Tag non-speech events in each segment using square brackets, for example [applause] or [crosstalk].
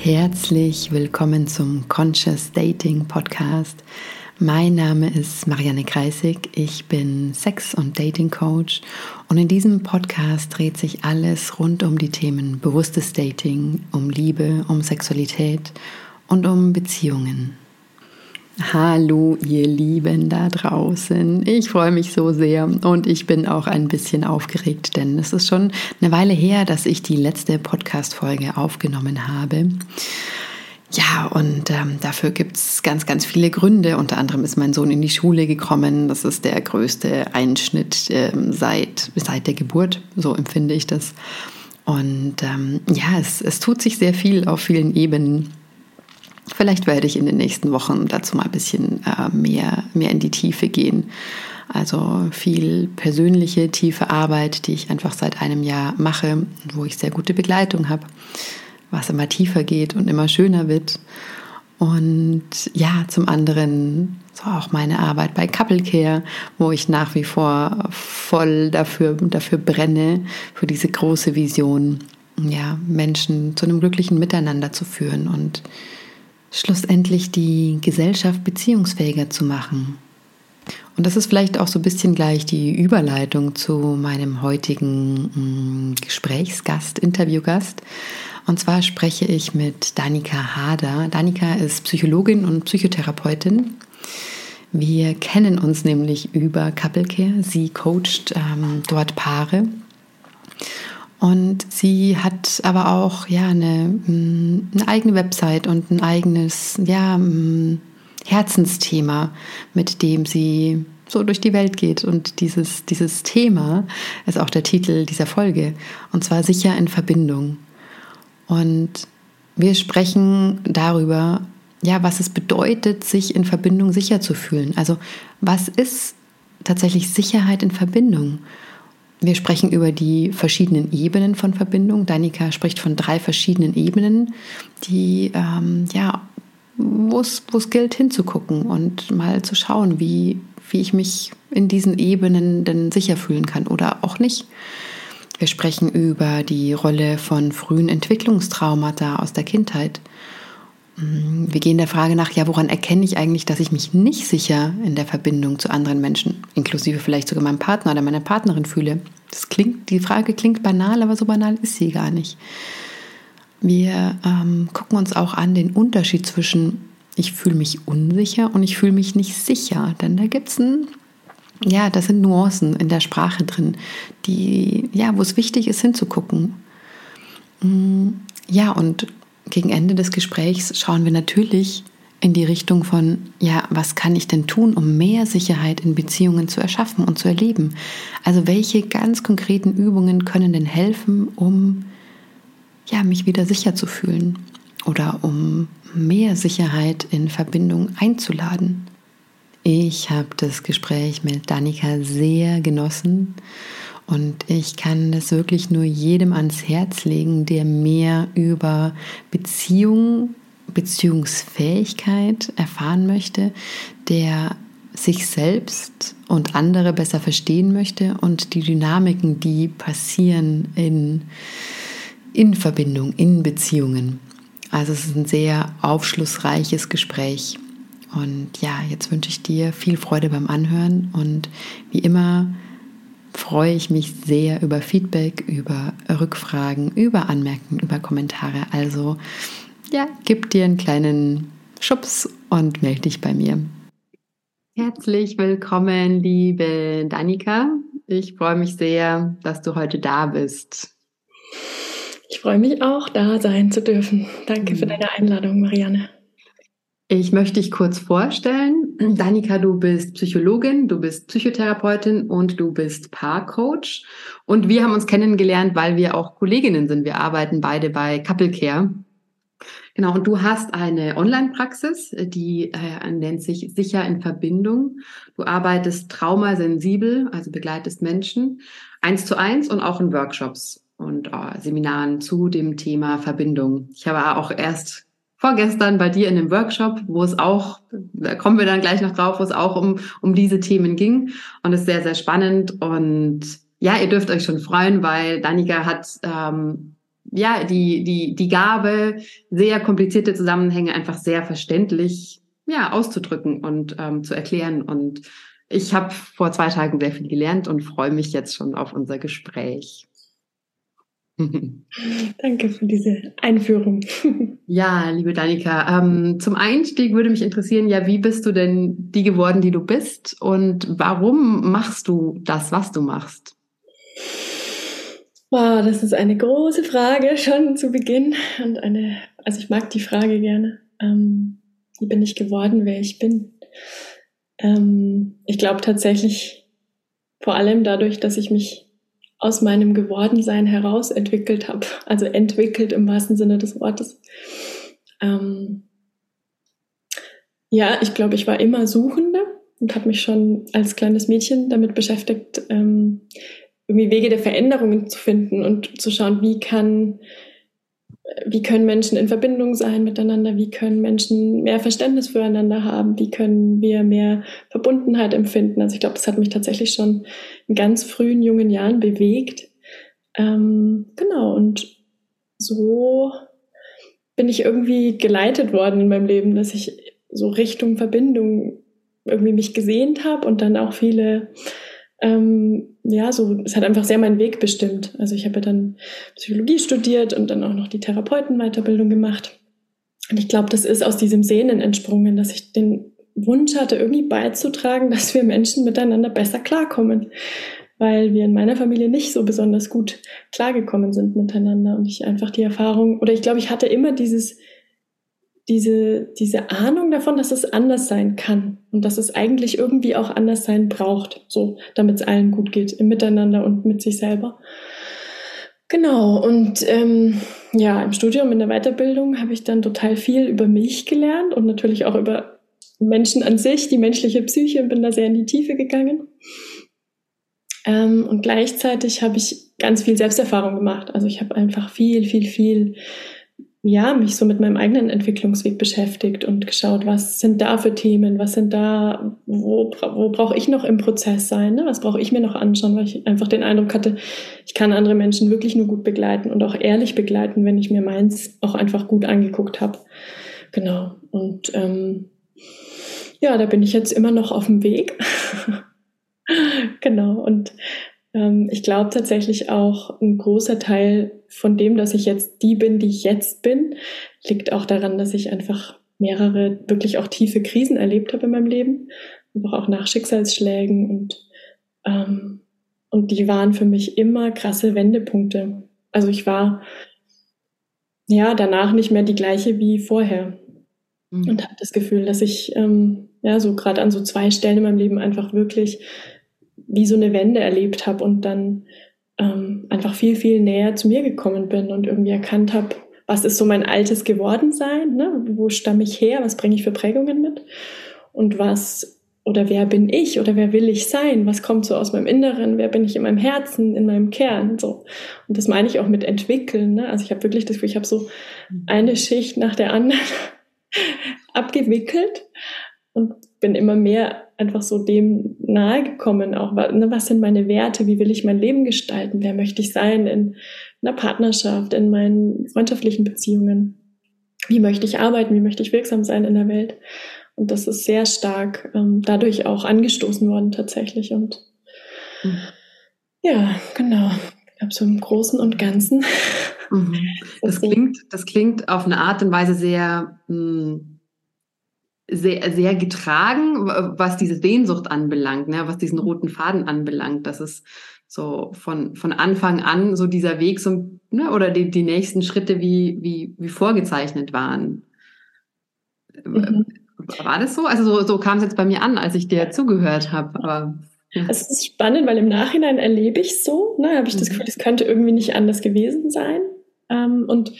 Herzlich willkommen zum Conscious Dating Podcast. Mein Name ist Marianne Kreisig. Ich bin Sex- und Dating Coach und in diesem Podcast dreht sich alles rund um die Themen bewusstes Dating, um Liebe, um Sexualität und um Beziehungen. Hallo, ihr Lieben da draußen. Ich freue mich so sehr und ich bin auch ein bisschen aufgeregt, denn es ist schon eine Weile her, dass ich die letzte Podcast-Folge aufgenommen habe. Ja, und ähm, dafür gibt es ganz, ganz viele Gründe. Unter anderem ist mein Sohn in die Schule gekommen. Das ist der größte Einschnitt ähm, seit, seit der Geburt, so empfinde ich das. Und ähm, ja, es, es tut sich sehr viel auf vielen Ebenen. Vielleicht werde ich in den nächsten Wochen dazu mal ein bisschen äh, mehr, mehr in die Tiefe gehen. Also viel persönliche, tiefe Arbeit, die ich einfach seit einem Jahr mache, wo ich sehr gute Begleitung habe, was immer tiefer geht und immer schöner wird. Und ja, zum anderen so auch meine Arbeit bei Couple Care, wo ich nach wie vor voll dafür, dafür brenne, für diese große Vision, ja, Menschen zu einem glücklichen Miteinander zu führen und schlussendlich die Gesellschaft beziehungsfähiger zu machen. Und das ist vielleicht auch so ein bisschen gleich die Überleitung zu meinem heutigen mm, Gesprächsgast, Interviewgast. Und zwar spreche ich mit Danika Hader. Danika ist Psychologin und Psychotherapeutin. Wir kennen uns nämlich über Couple Care. Sie coacht ähm, dort Paare und sie hat aber auch ja eine, mm, eine eigene Website und ein eigenes ja, mm, Herzensthema, mit dem sie so durch die Welt geht. Und dieses, dieses Thema ist auch der Titel dieser Folge. Und zwar sicher in Verbindung. Und wir sprechen darüber, ja, was es bedeutet, sich in Verbindung sicher zu fühlen. Also was ist tatsächlich Sicherheit in Verbindung? Wir sprechen über die verschiedenen Ebenen von Verbindung. Danika spricht von drei verschiedenen Ebenen, die ähm, ja, wo es gilt hinzugucken und mal zu schauen, wie, wie ich mich in diesen Ebenen denn sicher fühlen kann oder auch nicht. Wir sprechen über die Rolle von frühen Entwicklungstraumata aus der Kindheit wir gehen der Frage nach, ja, woran erkenne ich eigentlich, dass ich mich nicht sicher in der Verbindung zu anderen Menschen, inklusive vielleicht sogar meinem Partner oder meiner Partnerin fühle? Das klingt, die Frage klingt banal, aber so banal ist sie gar nicht. Wir ähm, gucken uns auch an den Unterschied zwischen ich fühle mich unsicher und ich fühle mich nicht sicher. Denn da gibt es ein, ja, das sind Nuancen in der Sprache drin, die, ja, wo es wichtig ist hinzugucken. Mm, ja, und gegen Ende des Gesprächs schauen wir natürlich in die Richtung von, ja, was kann ich denn tun, um mehr Sicherheit in Beziehungen zu erschaffen und zu erleben? Also welche ganz konkreten Übungen können denn helfen, um ja, mich wieder sicher zu fühlen oder um mehr Sicherheit in Verbindung einzuladen? Ich habe das Gespräch mit Danika sehr genossen und ich kann das wirklich nur jedem ans Herz legen, der mehr über Beziehung, Beziehungsfähigkeit erfahren möchte, der sich selbst und andere besser verstehen möchte und die Dynamiken, die passieren in, in Verbindung, in Beziehungen. Also es ist ein sehr aufschlussreiches Gespräch. Und ja, jetzt wünsche ich dir viel Freude beim Anhören und wie immer freue ich mich sehr über Feedback, über Rückfragen, über Anmerkungen, über Kommentare. Also ja, gib dir einen kleinen Schubs und melde dich bei mir. Herzlich willkommen, liebe Danika. Ich freue mich sehr, dass du heute da bist. Ich freue mich auch, da sein zu dürfen. Danke für deine Einladung, Marianne. Ich möchte dich kurz vorstellen. Danika, du bist Psychologin, du bist Psychotherapeutin und du bist Paarcoach. Und wir haben uns kennengelernt, weil wir auch Kolleginnen sind. Wir arbeiten beide bei Couple Care. Genau, und du hast eine Online-Praxis, die äh, nennt sich Sicher in Verbindung. Du arbeitest traumasensibel, also begleitest Menschen eins zu eins und auch in Workshops und äh, Seminaren zu dem Thema Verbindung. Ich habe auch erst vorgestern bei dir in einem Workshop, wo es auch, da kommen wir dann gleich noch drauf, wo es auch um, um diese Themen ging. Und es ist sehr, sehr spannend. Und ja, ihr dürft euch schon freuen, weil Danika hat ähm, ja, die, die, die Gabe, sehr komplizierte Zusammenhänge einfach sehr verständlich ja, auszudrücken und ähm, zu erklären. Und ich habe vor zwei Tagen sehr viel gelernt und freue mich jetzt schon auf unser Gespräch. [laughs] Danke für diese Einführung. [laughs] ja, liebe Danika, ähm, zum Einstieg würde mich interessieren, ja, wie bist du denn die geworden, die du bist und warum machst du das, was du machst? Wow, das ist eine große Frage schon zu Beginn und eine, also ich mag die Frage gerne. Ähm, wie bin ich geworden, wer ich bin? Ähm, ich glaube tatsächlich vor allem dadurch, dass ich mich aus meinem Gewordensein heraus entwickelt habe, also entwickelt im wahrsten Sinne des Wortes. Ähm, ja, ich glaube, ich war immer Suchende und habe mich schon als kleines Mädchen damit beschäftigt, ähm, irgendwie Wege der Veränderungen zu finden und zu schauen, wie kann wie können Menschen in Verbindung sein miteinander, wie können Menschen mehr Verständnis füreinander haben, wie können wir mehr Verbundenheit empfinden. Also ich glaube, das hat mich tatsächlich schon in ganz frühen jungen Jahren bewegt. Ähm, genau, und so bin ich irgendwie geleitet worden in meinem Leben, dass ich so Richtung Verbindung irgendwie mich gesehnt habe und dann auch viele ähm, ja, so, es hat einfach sehr meinen Weg bestimmt. Also ich habe ja dann Psychologie studiert und dann auch noch die Therapeutenweiterbildung gemacht. Und ich glaube, das ist aus diesem Sehnen entsprungen, dass ich den Wunsch hatte, irgendwie beizutragen, [laughs] dass wir Menschen miteinander besser klarkommen. Weil wir in meiner Familie nicht so besonders gut klargekommen sind miteinander. Und ich einfach die Erfahrung, oder ich glaube, ich hatte immer dieses, diese, diese Ahnung davon, dass es anders sein kann und dass es eigentlich irgendwie auch anders sein braucht, so, damit es allen gut geht, im Miteinander und mit sich selber. Genau, und ähm, ja, im Studium, in der Weiterbildung habe ich dann total viel über mich gelernt und natürlich auch über Menschen an sich, die menschliche Psyche, bin da sehr in die Tiefe gegangen. Ähm, und gleichzeitig habe ich ganz viel Selbsterfahrung gemacht. Also ich habe einfach viel, viel, viel ja, mich so mit meinem eigenen Entwicklungsweg beschäftigt und geschaut, was sind da für Themen, was sind da, wo, wo brauche ich noch im Prozess sein, ne? was brauche ich mir noch anschauen, weil ich einfach den Eindruck hatte, ich kann andere Menschen wirklich nur gut begleiten und auch ehrlich begleiten, wenn ich mir meins auch einfach gut angeguckt habe. Genau. Und ähm, ja, da bin ich jetzt immer noch auf dem Weg. [laughs] genau. Und ich glaube tatsächlich auch, ein großer Teil von dem, dass ich jetzt die bin, die ich jetzt bin, liegt auch daran, dass ich einfach mehrere wirklich auch tiefe Krisen erlebt habe in meinem Leben, einfach auch nach Schicksalsschlägen und ähm, und die waren für mich immer krasse Wendepunkte. Also ich war ja danach nicht mehr die gleiche wie vorher mhm. und habe das Gefühl, dass ich ähm, ja so gerade an so zwei Stellen in meinem Leben einfach wirklich wie so eine Wende erlebt habe und dann ähm, einfach viel, viel näher zu mir gekommen bin und irgendwie erkannt habe, was ist so mein altes Gewordensein, ne? wo stamme ich her, was bringe ich für Prägungen mit und was oder wer bin ich oder wer will ich sein, was kommt so aus meinem Inneren, wer bin ich in meinem Herzen, in meinem Kern, so. Und das meine ich auch mit entwickeln, ne? also ich habe wirklich das Gefühl, ich habe so eine Schicht nach der anderen [laughs] abgewickelt und bin immer mehr einfach so dem nahe gekommen, auch ne, was sind meine Werte, wie will ich mein Leben gestalten, wer möchte ich sein in einer Partnerschaft, in meinen freundschaftlichen Beziehungen, wie möchte ich arbeiten, wie möchte ich wirksam sein in der Welt. Und das ist sehr stark ähm, dadurch auch angestoßen worden tatsächlich. Und mhm. ja, genau. Ich glaube, so im Großen und Ganzen. Mhm. Das, klingt, das klingt auf eine Art und Weise sehr mh, hm, sehr, sehr getragen, was diese Sehnsucht anbelangt, ne, was diesen roten Faden anbelangt. Das ist so von, von Anfang an so dieser Weg so, ne, oder die, die nächsten Schritte wie, wie, wie vorgezeichnet waren. Mhm. War das so? Also so, so kam es jetzt bei mir an, als ich dir zugehört habe. Aber ja. Es ist spannend, weil im Nachhinein erlebe ich so, ne, habe ich das mhm. Gefühl, es könnte irgendwie nicht anders gewesen sein. Ähm, und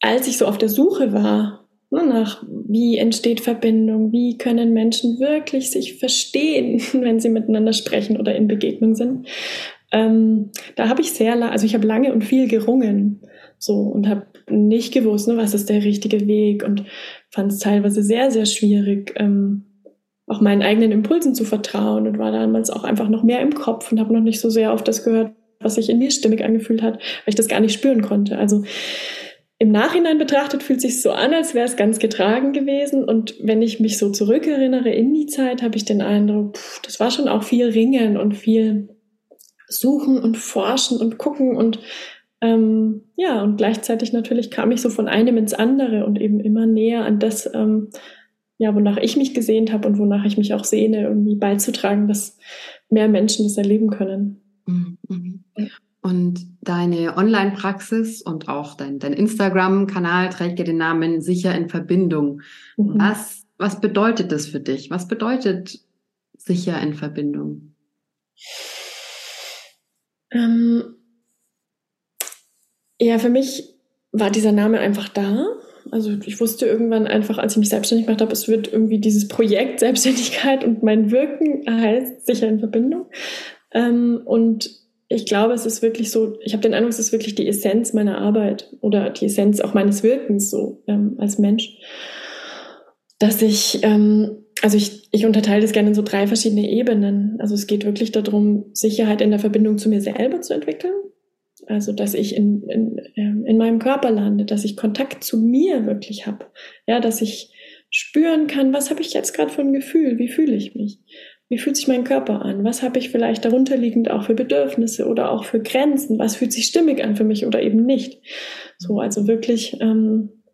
als ich so auf der Suche war Ne, nach wie entsteht Verbindung, wie können Menschen wirklich sich verstehen, [laughs] wenn sie miteinander sprechen oder in Begegnung sind. Ähm, da habe ich sehr, also ich habe lange und viel gerungen so und habe nicht gewusst, ne, was ist der richtige Weg und fand es teilweise sehr, sehr schwierig, ähm, auch meinen eigenen Impulsen zu vertrauen und war damals auch einfach noch mehr im Kopf und habe noch nicht so sehr auf das gehört, was sich in mir stimmig angefühlt hat, weil ich das gar nicht spüren konnte. Also im Nachhinein betrachtet fühlt sich so an, als wäre es ganz getragen gewesen. Und wenn ich mich so zurückerinnere in die Zeit, habe ich den Eindruck, pff, das war schon auch viel Ringen und viel Suchen und Forschen und Gucken und ähm, ja, und gleichzeitig natürlich kam ich so von einem ins andere und eben immer näher an das, ähm, ja, wonach ich mich gesehnt habe und wonach ich mich auch sehne, irgendwie beizutragen, dass mehr Menschen das erleben können. Mhm. mhm. Und deine Online-Praxis und auch dein, dein Instagram-Kanal trägt ja den Namen Sicher in Verbindung. Mhm. Was, was bedeutet das für dich? Was bedeutet sicher in Verbindung? Ähm, ja, für mich war dieser Name einfach da. Also ich wusste irgendwann einfach, als ich mich selbstständig gemacht habe, es wird irgendwie dieses Projekt Selbstständigkeit und mein Wirken heißt sicher in Verbindung. Ähm, und ich glaube, es ist wirklich so, ich habe den Eindruck, es ist wirklich die Essenz meiner Arbeit oder die Essenz auch meines Wirkens so ähm, als Mensch, dass ich, ähm, also ich, ich unterteile das gerne in so drei verschiedene Ebenen. Also es geht wirklich darum, Sicherheit in der Verbindung zu mir selber zu entwickeln. Also dass ich in, in, ähm, in meinem Körper lande, dass ich Kontakt zu mir wirklich habe. Ja, dass ich spüren kann, was habe ich jetzt gerade für ein Gefühl, wie fühle ich mich. Wie fühlt sich mein Körper an? Was habe ich vielleicht darunterliegend auch für Bedürfnisse oder auch für Grenzen? Was fühlt sich stimmig an für mich oder eben nicht? So, also wirklich ähm,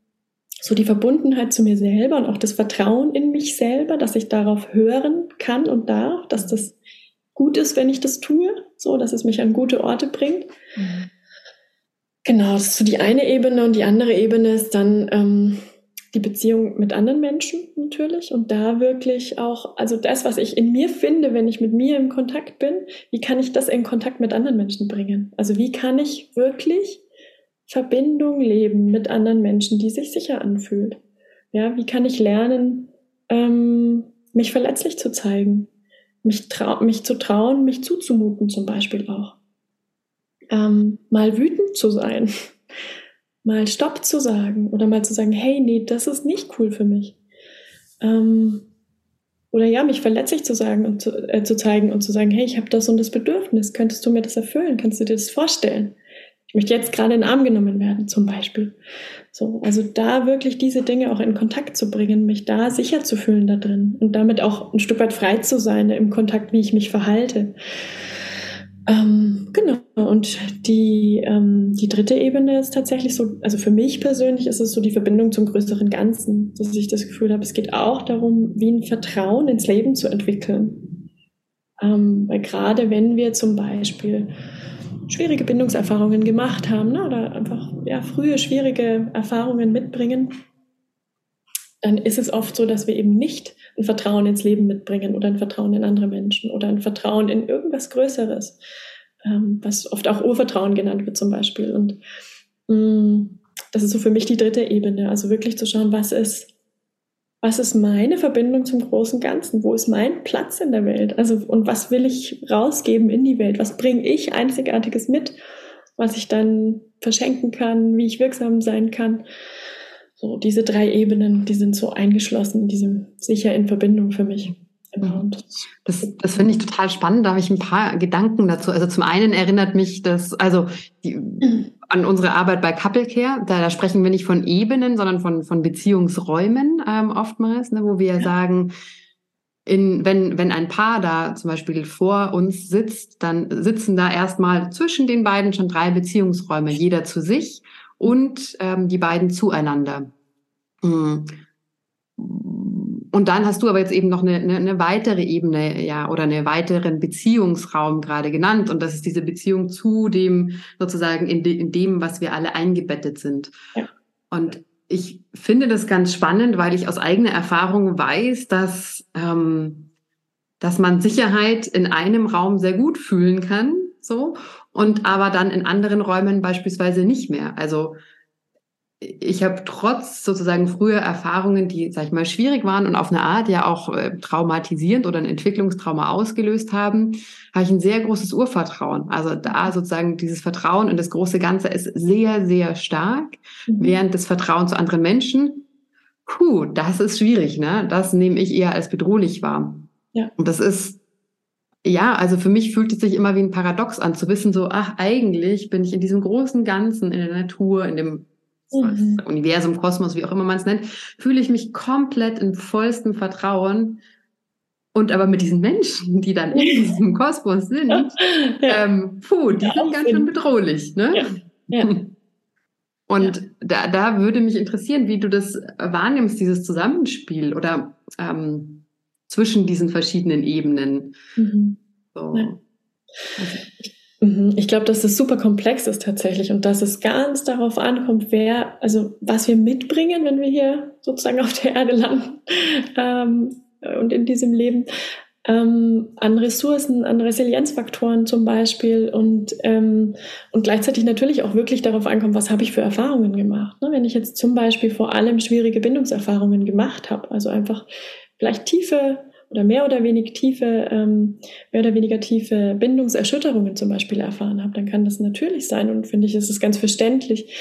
so die Verbundenheit zu mir selber und auch das Vertrauen in mich selber, dass ich darauf hören kann und darf, dass das gut ist, wenn ich das tue, so dass es mich an gute Orte bringt. Mhm. Genau, das ist so die eine Ebene und die andere Ebene ist dann ähm, die Beziehung mit anderen Menschen natürlich und da wirklich auch, also das, was ich in mir finde, wenn ich mit mir im Kontakt bin, wie kann ich das in Kontakt mit anderen Menschen bringen? Also wie kann ich wirklich Verbindung leben mit anderen Menschen, die sich sicher anfühlt? Ja, wie kann ich lernen, ähm, mich verletzlich zu zeigen, mich, mich zu trauen, mich zuzumuten zum Beispiel auch, ähm, mal wütend zu sein mal Stopp zu sagen oder mal zu sagen, hey, nee, das ist nicht cool für mich. Ähm, oder ja, mich verletzlich zu sagen und zu, äh, zu zeigen und zu sagen, hey, ich habe das und das Bedürfnis, könntest du mir das erfüllen? Kannst du dir das vorstellen? Ich möchte jetzt gerade in den Arm genommen werden, zum Beispiel. So, also da wirklich diese Dinge auch in Kontakt zu bringen, mich da sicher zu fühlen da drin und damit auch ein Stück weit frei zu sein im Kontakt, wie ich mich verhalte. Ähm, genau. Und die, ähm, die dritte Ebene ist tatsächlich so, also für mich persönlich ist es so die Verbindung zum größeren Ganzen, dass ich das Gefühl habe, es geht auch darum, wie ein Vertrauen ins Leben zu entwickeln. Ähm, weil gerade wenn wir zum Beispiel schwierige Bindungserfahrungen gemacht haben ne, oder einfach ja, frühe schwierige Erfahrungen mitbringen, dann ist es oft so, dass wir eben nicht ein Vertrauen ins Leben mitbringen oder ein Vertrauen in andere Menschen oder ein Vertrauen in irgendwas Größeres, ähm, was oft auch Urvertrauen genannt wird zum Beispiel. Und mh, mm, das ist so für mich die dritte Ebene, also wirklich zu schauen, was ist, was ist meine Verbindung zum großen Ganzen? Wo ist mein Platz in der Welt? Also, und was will ich rausgeben in die Welt? Was bringe ich Einzigartiges mit, was ich dann verschenken kann, wie ich wirksam sein kann? So diese drei Ebenen, die sind so eingeschlossen in diesem sicher in Verbindung für mich. Genau. Mhm. Das, das finde ich total spannend. Da habe ich ein paar Gedanken dazu. Also zum einen erinnert mich das, also die, an unsere Arbeit bei Couple Care. Da, da sprechen wir nicht von Ebenen, sondern von, von Beziehungsräumen ähm, oftmals, ne, wo wir ja. sagen, in, wenn, wenn ein Paar da zum Beispiel vor uns sitzt, dann sitzen da erstmal zwischen den beiden schon drei Beziehungsräume, jeder zu sich und ähm, die beiden zueinander. Mm. Und dann hast du aber jetzt eben noch eine, eine, eine weitere Ebene, ja, oder einen weiteren Beziehungsraum gerade genannt. Und das ist diese Beziehung zu dem, sozusagen in, de, in dem, was wir alle eingebettet sind. Ja. Und ich finde das ganz spannend, weil ich aus eigener Erfahrung weiß, dass, ähm, dass man Sicherheit in einem Raum sehr gut fühlen kann, so, und aber dann in anderen Räumen beispielsweise nicht mehr. Also ich habe trotz sozusagen früher Erfahrungen, die, sag ich mal, schwierig waren und auf eine Art ja auch äh, traumatisierend oder ein Entwicklungstrauma ausgelöst haben, habe ich ein sehr großes Urvertrauen. Also da sozusagen dieses Vertrauen in das große Ganze ist sehr, sehr stark, mhm. während das Vertrauen zu anderen Menschen, puh, das ist schwierig, ne? Das nehme ich eher als bedrohlich wahr. Ja. Und das ist ja, also für mich fühlt es sich immer wie ein Paradox an, zu wissen, so, ach, eigentlich bin ich in diesem großen Ganzen, in der Natur, in dem mhm. Universum, Kosmos, wie auch immer man es nennt, fühle ich mich komplett in vollstem Vertrauen. Und aber mit diesen Menschen, die dann in [laughs] diesem Kosmos sind, ja. ähm, puh, die ja, sind ganz schön bedrohlich. Ne? Ja. [laughs] Und da, da würde mich interessieren, wie du das wahrnimmst, dieses Zusammenspiel oder ähm, zwischen diesen verschiedenen Ebenen. Mhm. So. Ja. Mhm. Ich glaube, dass das super komplex ist tatsächlich und dass es ganz darauf ankommt, wer, also was wir mitbringen, wenn wir hier sozusagen auf der Erde landen [laughs] ähm, und in diesem Leben, ähm, an Ressourcen, an Resilienzfaktoren zum Beispiel und, ähm, und gleichzeitig natürlich auch wirklich darauf ankommt, was habe ich für Erfahrungen gemacht. Ne? Wenn ich jetzt zum Beispiel vor allem schwierige Bindungserfahrungen gemacht habe, also einfach vielleicht tiefe oder mehr oder weniger tiefe, ähm, mehr oder weniger tiefe Bindungserschütterungen zum Beispiel erfahren habe, dann kann das natürlich sein und finde ich, ist es ganz verständlich,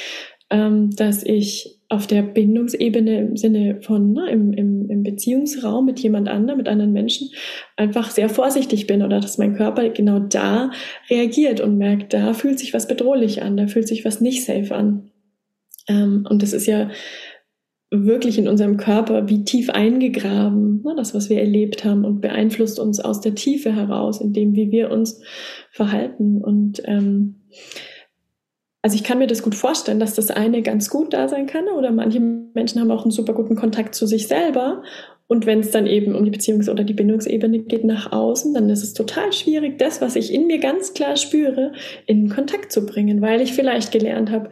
ähm, dass ich auf der Bindungsebene im Sinne von ne, im, im, im Beziehungsraum mit jemand anderem, mit anderen Menschen, einfach sehr vorsichtig bin oder dass mein Körper genau da reagiert und merkt, da fühlt sich was bedrohlich an, da fühlt sich was nicht safe an. Ähm, und das ist ja wirklich in unserem Körper wie tief eingegraben, ne, das, was wir erlebt haben und beeinflusst uns aus der Tiefe heraus, in dem, wie wir uns verhalten. Und ähm, also ich kann mir das gut vorstellen, dass das eine ganz gut da sein kann oder manche Menschen haben auch einen super guten Kontakt zu sich selber und wenn es dann eben um die Beziehungs- oder die Bindungsebene geht nach außen, dann ist es total schwierig, das, was ich in mir ganz klar spüre, in Kontakt zu bringen, weil ich vielleicht gelernt habe,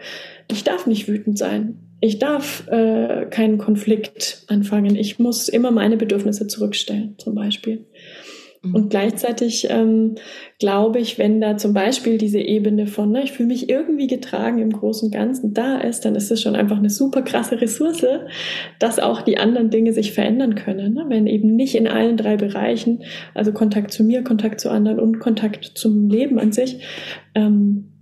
ich darf nicht wütend sein ich darf äh, keinen Konflikt anfangen. Ich muss immer meine Bedürfnisse zurückstellen, zum Beispiel. Mhm. Und gleichzeitig ähm, glaube ich, wenn da zum Beispiel diese Ebene von, ne, ich fühle mich irgendwie getragen im Großen und Ganzen da ist, dann ist es schon einfach eine super krasse Ressource, dass auch die anderen Dinge sich verändern können. Ne? Wenn eben nicht in allen drei Bereichen, also Kontakt zu mir, Kontakt zu anderen und Kontakt zum Leben an sich, ähm,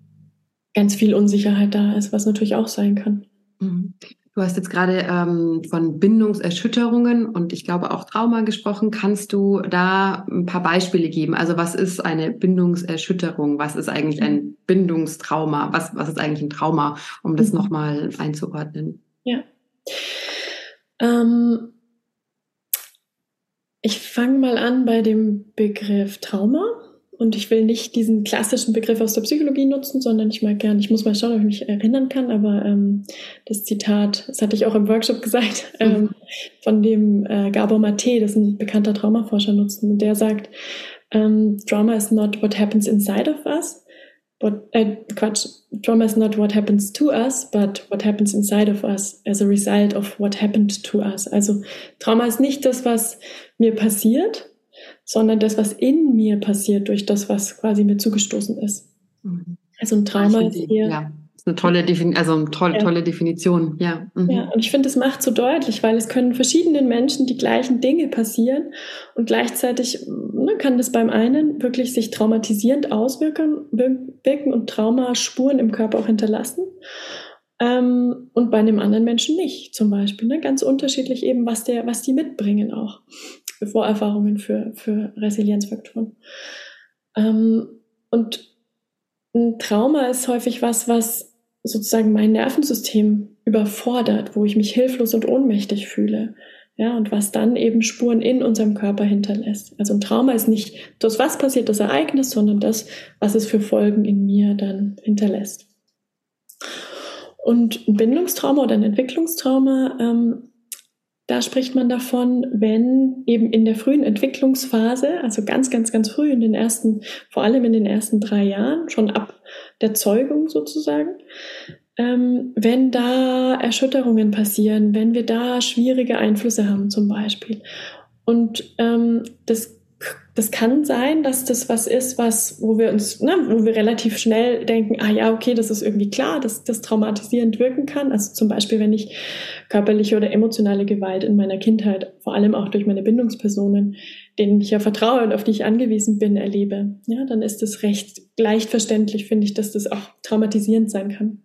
ganz viel Unsicherheit da ist, was natürlich auch sein kann. Mhm. Du hast jetzt gerade ähm, von Bindungserschütterungen und ich glaube auch Trauma gesprochen. Kannst du da ein paar Beispiele geben? Also was ist eine Bindungserschütterung? Was ist eigentlich ein Bindungstrauma? Was, was ist eigentlich ein Trauma, um das mhm. nochmal einzuordnen? Ja. Ähm, ich fange mal an bei dem Begriff Trauma. Und ich will nicht diesen klassischen Begriff aus der Psychologie nutzen, sondern ich mag gern, ich muss mal schauen, ob ich mich erinnern kann, aber ähm, das Zitat, das hatte ich auch im Workshop gesagt, [laughs] mhm. ähm, von dem äh, Gabor Mate, das ist ein bekannter Traumaforscher, nutzen. Und der sagt, ähm, Trauma is not what happens inside of us, what, äh, Quatsch, Trauma is not what happens to us, but what happens inside of us as a result of what happened to us. Also Trauma ist nicht das, was mir passiert, sondern das, was in mir passiert durch das, was quasi mir zugestoßen ist. Mhm. Also ein Trauma ist eher. Ja. Das ist eine tolle, Defin also eine tolle, ja. tolle Definition, ja. Mhm. Ja, und ich finde, es macht so deutlich, weil es können verschiedenen Menschen die gleichen Dinge passieren und gleichzeitig ne, kann das beim einen wirklich sich traumatisierend auswirken wirken und Traumaspuren im Körper auch hinterlassen ähm, und bei einem anderen Menschen nicht, zum Beispiel. Ne? Ganz unterschiedlich eben, was, der, was die mitbringen auch für Vorerfahrungen, für, für Resilienzfaktoren. Ähm, und ein Trauma ist häufig was, was sozusagen mein Nervensystem überfordert, wo ich mich hilflos und ohnmächtig fühle. Ja, und was dann eben Spuren in unserem Körper hinterlässt. Also ein Trauma ist nicht das, was passiert, das Ereignis, sondern das, was es für Folgen in mir dann hinterlässt. Und ein Bindungstrauma oder ein Entwicklungstrauma ähm, da spricht man davon, wenn eben in der frühen Entwicklungsphase, also ganz, ganz, ganz früh in den ersten, vor allem in den ersten drei Jahren, schon ab der Zeugung sozusagen, ähm, wenn da Erschütterungen passieren, wenn wir da schwierige Einflüsse haben zum Beispiel. Und ähm, das das kann sein, dass das was ist, was, wo wir uns, ne, wo wir relativ schnell denken, ah ja, okay, das ist irgendwie klar, dass das traumatisierend wirken kann. Also zum Beispiel, wenn ich körperliche oder emotionale Gewalt in meiner Kindheit, vor allem auch durch meine Bindungspersonen, denen ich ja vertraue und auf die ich angewiesen bin, erlebe, ja, dann ist es recht leicht verständlich, finde ich, dass das auch traumatisierend sein kann.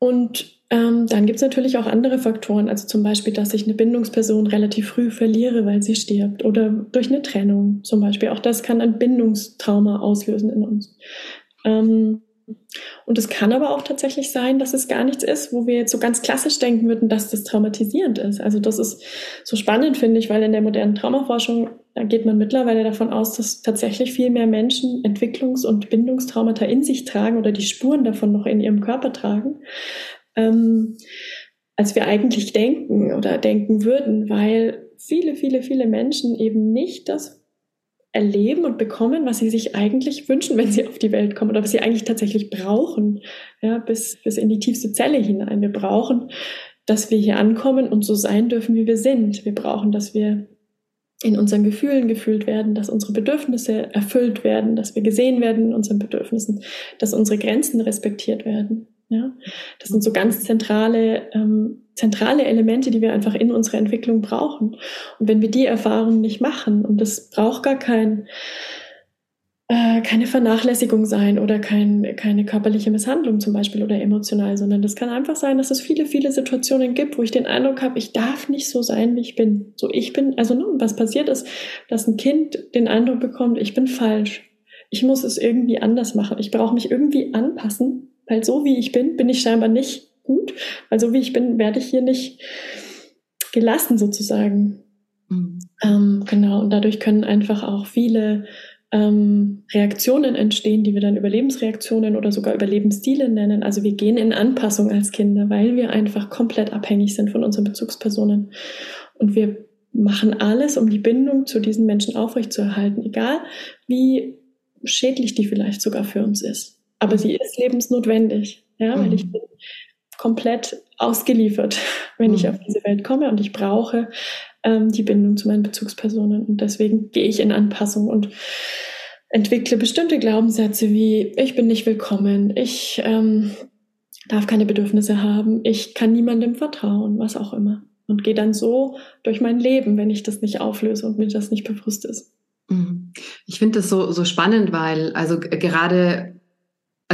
Und Ähm, dann gibt es natürlich auch andere Faktoren, also zum Beispiel, dass ich eine Bindungsperson relativ früh verliere, weil sie stirbt oder durch eine Trennung zum Beispiel. Auch das kann ein Bindungstrauma auslösen in uns. Ähm, und es kann aber auch tatsächlich sein, dass es gar nichts ist, wo wir jetzt so ganz klassisch denken würden, dass das traumatisierend ist. Also das ist so spannend, finde ich, weil in der modernen Traumaforschung, da geht man mittlerweile davon aus, dass tatsächlich viel mehr Menschen Entwicklungs- und Bindungstraumata in sich tragen oder die Spuren davon noch in ihrem Körper tragen, ähm, als wir eigentlich denken oder denken würden, weil viele, viele, viele Menschen eben nicht das erleben und bekommen, was sie sich eigentlich wünschen, wenn sie auf die Welt kommen oder was sie eigentlich tatsächlich brauchen, ja, bis, bis in die tiefste Zelle hinein. Wir brauchen, dass wir hier ankommen und so sein dürfen, wie wir sind. Wir brauchen, dass wir in unseren Gefühlen gefühlt werden, dass unsere Bedürfnisse erfüllt werden, dass wir gesehen werden in unseren Bedürfnissen, dass unsere Grenzen respektiert werden. Ja, das sind so ganz zentrale, ähm, zentrale Elemente, die wir einfach in unserer Entwicklung brauchen. Und wenn wir die Erfahrung nicht machen, und das braucht gar kein, äh, keine Vernachlässigung sein oder kein, keine körperliche Misshandlung zum Beispiel oder emotional, sondern das kann einfach sein, dass es viele, viele Situationen gibt, wo ich den Eindruck habe, ich darf nicht so sein, wie ich bin. So ich bin, also ne, was passiert ist, dass ein Kind den Eindruck bekommt, ich bin falsch. Ich muss es irgendwie anders machen. Ich brauche mich irgendwie anpassen weil so wie ich bin, bin ich scheinbar nicht gut. Weil so wie ich bin, werde ich hier nicht gelassen sozusagen. Mhm. Ähm, genau, und dadurch können einfach auch viele ähm, Reaktionen entstehen, die wir dann Überlebensreaktionen oder sogar Überlebensstile nennen. Also wir gehen in Anpassung als Kinder, weil wir einfach komplett abhängig sind von unseren Bezugspersonen. Und wir machen alles, um die Bindung zu diesen Menschen aufrechtzuerhalten, egal wie schädlich die vielleicht sogar für uns ist aber sie ist lebensnotwendig, ja, weil ich mhm. bin komplett ausgeliefert, [laughs] wenn mhm. ich auf diese Welt komme und ich brauche ähm, die Bindung zu meinen Bezugspersonen und deswegen gehe ich in Anpassung und entwickle bestimmte Glaubenssätze wie ich bin nicht willkommen, ich ähm, darf keine Bedürfnisse haben, ich kann niemandem vertrauen, was auch immer und gehe dann so durch mein Leben, wenn ich das nicht auflöse und mir das nicht bewusst ist. Mhm. Ich finde das so, so spannend, weil also gerade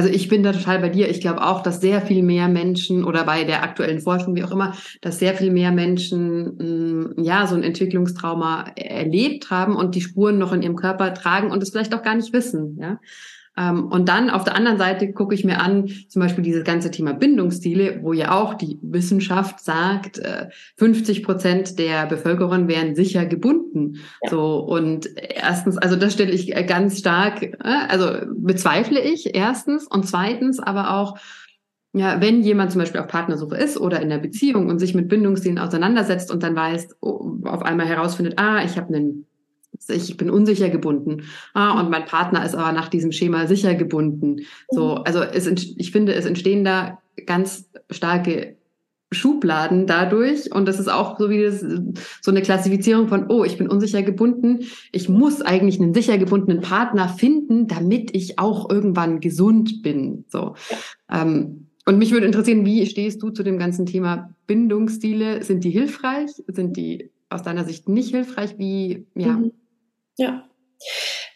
also ich bin da total bei dir. Ich glaube auch, dass sehr viel mehr Menschen oder bei der aktuellen Forschung, wie auch immer, dass sehr viel mehr Menschen mh, mm, ja so ein Entwicklungstrauma erlebt haben und die Spuren noch in ihrem Körper tragen und es vielleicht auch gar nicht wissen. Ja, und dann auf der anderen Seite gucke ich mir an, zum Beispiel dieses ganze Thema Bindungsstile, wo ja auch die Wissenschaft sagt, 50 äh, Prozent der Bevölkerung wären sicher gebunden. Ja. So und erstens, also das stelle ich ganz stark, äh, also bezweifle ich erstens und zweitens aber auch ja, wenn jemand zum Beispiel auf Partnersuche ist oder in der Beziehung und sich mit Bindungsstilen auseinandersetzt und dann weiß, oh, auf einmal herausfindet, ah, ich habe einen ich bin unsicher gebunden. Ah, und mein Partner ist aber nach diesem Schema sicher gebunden. So, mhm. also es, ich finde, es entstehen da ganz starke Schubladen dadurch. Und das ist auch so wie das, so eine Klassifizierung von, oh, ich bin unsicher gebunden. Ich muss eigentlich einen sicher gebundenen Partner finden, damit ich auch irgendwann gesund bin. So. Ähm, und mich würde interessieren, wie stehst du zu dem ganzen Thema Bindungsstile? Sind die hilfreich? Sind die aus deiner Sicht nicht hilfreich? Wie, ja. Mhm. Ja.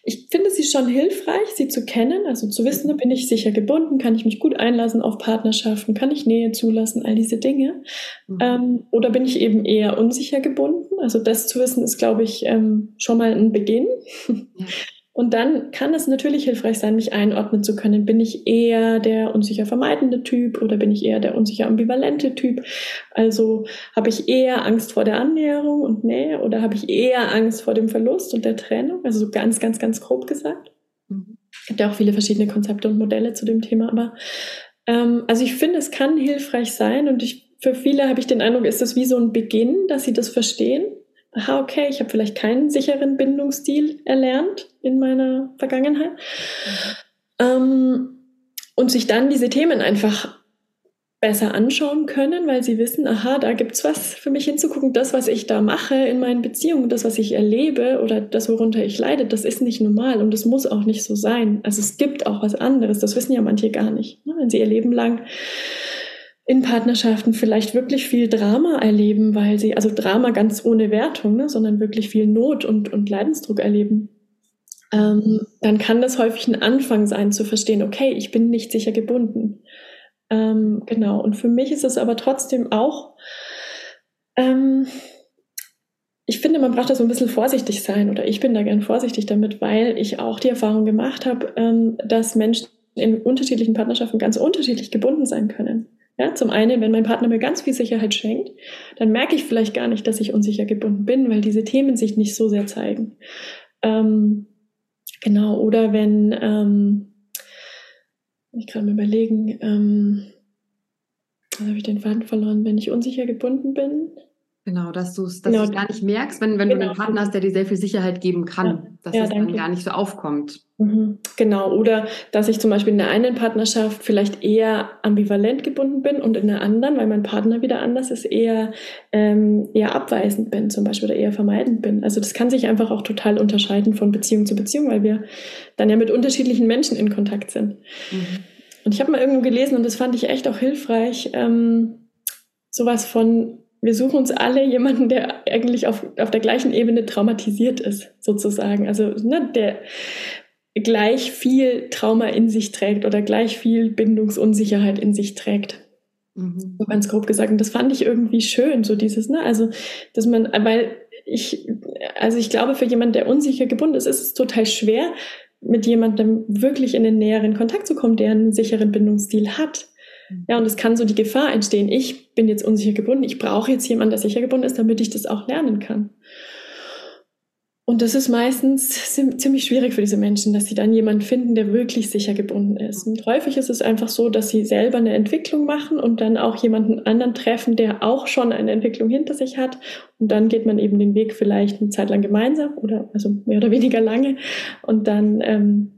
Ich finde sie schon hilfreich, sie zu kennen, also zu wissen, bin ich sicher gebunden, kann ich mich gut einlassen auf Partnerschaften, kann ich Nähe zulassen, all diese Dinge. Mhm. Ähm, oder bin ich eben eher unsicher gebunden? Also das zu wissen ist, glaube ich, ähm, schon mal ein Beginn. Ja. Und dann kann es natürlich hilfreich sein, mich einordnen zu können. Bin ich eher der unsicher vermeidende Typ oder bin ich eher der unsicher ambivalente Typ? Also habe ich eher Angst vor der Annäherung und Nähe oder habe ich eher Angst vor dem Verlust und der Trennung? Also so ganz, ganz, ganz grob gesagt. Mhm. Es gibt ja auch viele verschiedene Konzepte und Modelle zu dem Thema, aber ähm, also ich finde, es kann hilfreich sein und ich, für viele habe ich den Eindruck, ist das wie so ein Beginn, dass sie das verstehen aha, okay, ich habe vielleicht keinen sicheren Bindungsstil erlernt in meiner Vergangenheit. Ähm, und sich dann diese Themen einfach besser anschauen können, weil sie wissen, aha, da gibt's was für mich hinzugucken. Das, was ich da mache in meinen Beziehungen, das, was ich erlebe oder das, worunter ich leide, das ist nicht normal und das muss auch nicht so sein. Also es gibt auch was anderes. Das wissen ja manche gar nicht. Ne? Wenn sie ihr Leben lang in Partnerschaften vielleicht wirklich viel Drama erleben, weil sie, also Drama ganz ohne Wertung, ne, sondern wirklich viel Not und, und Leidensdruck erleben, ähm, dann kann das häufig ein Anfang sein zu verstehen, okay, ich bin nicht sicher gebunden. Ähm, genau. Und für mich ist es aber trotzdem auch, ähm, ich finde, man braucht da so ein bisschen vorsichtig sein oder ich bin da gern vorsichtig damit, weil ich auch die Erfahrung gemacht habe, ähm, dass Menschen in unterschiedlichen Partnerschaften ganz unterschiedlich gebunden sein können. Ja, zum einen, wenn mein Partner mir ganz viel Sicherheit schenkt, dann merke ich vielleicht gar nicht, dass ich unsicher gebunden bin, weil diese Themen sich nicht so sehr zeigen. Ähm, genau, oder wenn, ähm, ich kann mir überlegen, ähm, was habe ich den Faden verloren, wenn ich unsicher gebunden bin? Genau, dass du es genau. gar nicht merkst, wenn, wenn genau. du einen Partner hast, der dir sehr viel Sicherheit geben kann, ja. dass ja, es dann gar nicht so aufkommt. Mhm. Genau, oder dass ich zum Beispiel in der einen Partnerschaft vielleicht eher ambivalent gebunden bin und in der anderen, weil mein Partner wieder anders ist, eher, ähm, eher abweisend bin zum Beispiel oder eher vermeidend bin. Also das kann sich einfach auch total unterscheiden von Beziehung zu Beziehung, weil wir dann ja mit unterschiedlichen Menschen in Kontakt sind. Mhm. Und ich habe mal irgendwo gelesen und das fand ich echt auch hilfreich, ähm, sowas von wir suchen uns alle jemanden, der eigentlich auf, auf der gleichen Ebene traumatisiert ist, sozusagen. Also ne, der gleich viel Trauma in sich trägt oder gleich viel Bindungsunsicherheit in sich trägt. Mhm. So ganz grob gesagt. Und das fand ich irgendwie schön, so dieses, ne, also, dass man, weil ich, also ich glaube, für jemanden, der unsicher gebunden ist, ist es total schwer, mit jemandem wirklich in den näheren Kontakt zu kommen, der einen sicheren Bindungsstil hat. Ja, und es kann so die Gefahr entstehen, ich bin jetzt unsicher gebunden, ich brauche jetzt jemanden, der sicher gebunden ist, damit ich das auch lernen kann. Und das ist meistens ziemlich schwierig für diese Menschen, dass sie dann jemanden finden, der wirklich sicher gebunden ist. Und häufig ist es einfach so, dass sie selber eine Entwicklung machen und dann auch jemanden anderen treffen, der auch schon eine Entwicklung hinter sich hat. Und dann geht man eben den Weg vielleicht eine Zeit lang gemeinsam oder also mehr oder weniger lange. Und dann ähm,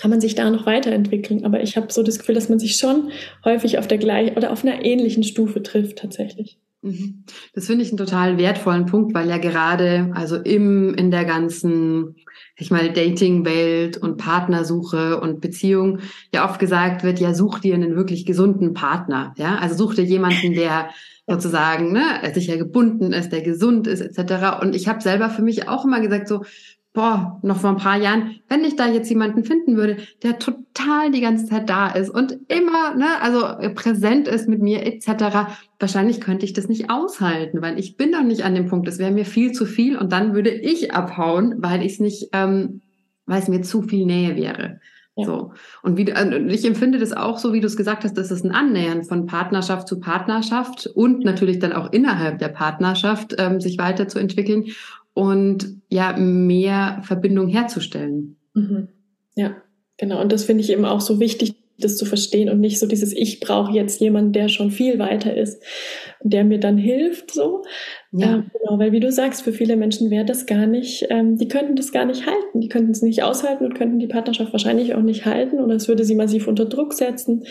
kann man sich da noch weiterentwickeln. Aber ich habe so das Gefühl, dass man sich schon häufig auf der gleichen oder auf einer ähnlichen Stufe trifft tatsächlich. Mhm. Das finde ich einen total wertvollen Punkt, weil ja gerade, also im, in der ganzen, ich meine, Dating-Welt und Partnersuche und Beziehung ja oft gesagt wird, ja, such dir einen wirklich gesunden Partner, ja, also such dir jemanden, der [laughs] sozusagen, ne, sicher gebunden ist, der gesund ist, etc. Und ich habe selber für mich auch immer gesagt, so, boah, noch vor ein paar Jahren, wenn ich da jetzt jemanden finden würde, der total die ganze Zeit da ist und immer, ne, also präsent ist mit mir etc., wahrscheinlich könnte ich das nicht aushalten, weil ich bin noch nicht an dem Punkt, es wäre mir viel zu viel und dann würde ich abhauen, weil ich es nicht, ähm, weil es mir zu viel Nähe wäre. Ja. So. Und wie, äh, ich empfinde das auch so, wie du es gesagt hast, das ist ein Annähern von Partnerschaft zu Partnerschaft und natürlich dann auch innerhalb der Partnerschaft ähm, sich weiterzuentwickeln und ja, mehr Verbindung herzustellen. Mhm. Ja, genau. Und das finde ich eben auch so wichtig, das zu verstehen und nicht so dieses, ich brauche jetzt jemanden, der schon viel weiter ist und der mir dann hilft, so. Ja. Ähm, genau, weil wie du sagst, für viele Menschen wäre das gar nicht, ähm, die könnten das gar nicht halten, die könnten es nicht aushalten und könnten die Partnerschaft wahrscheinlich auch nicht halten oder es würde sie massiv unter Druck setzen.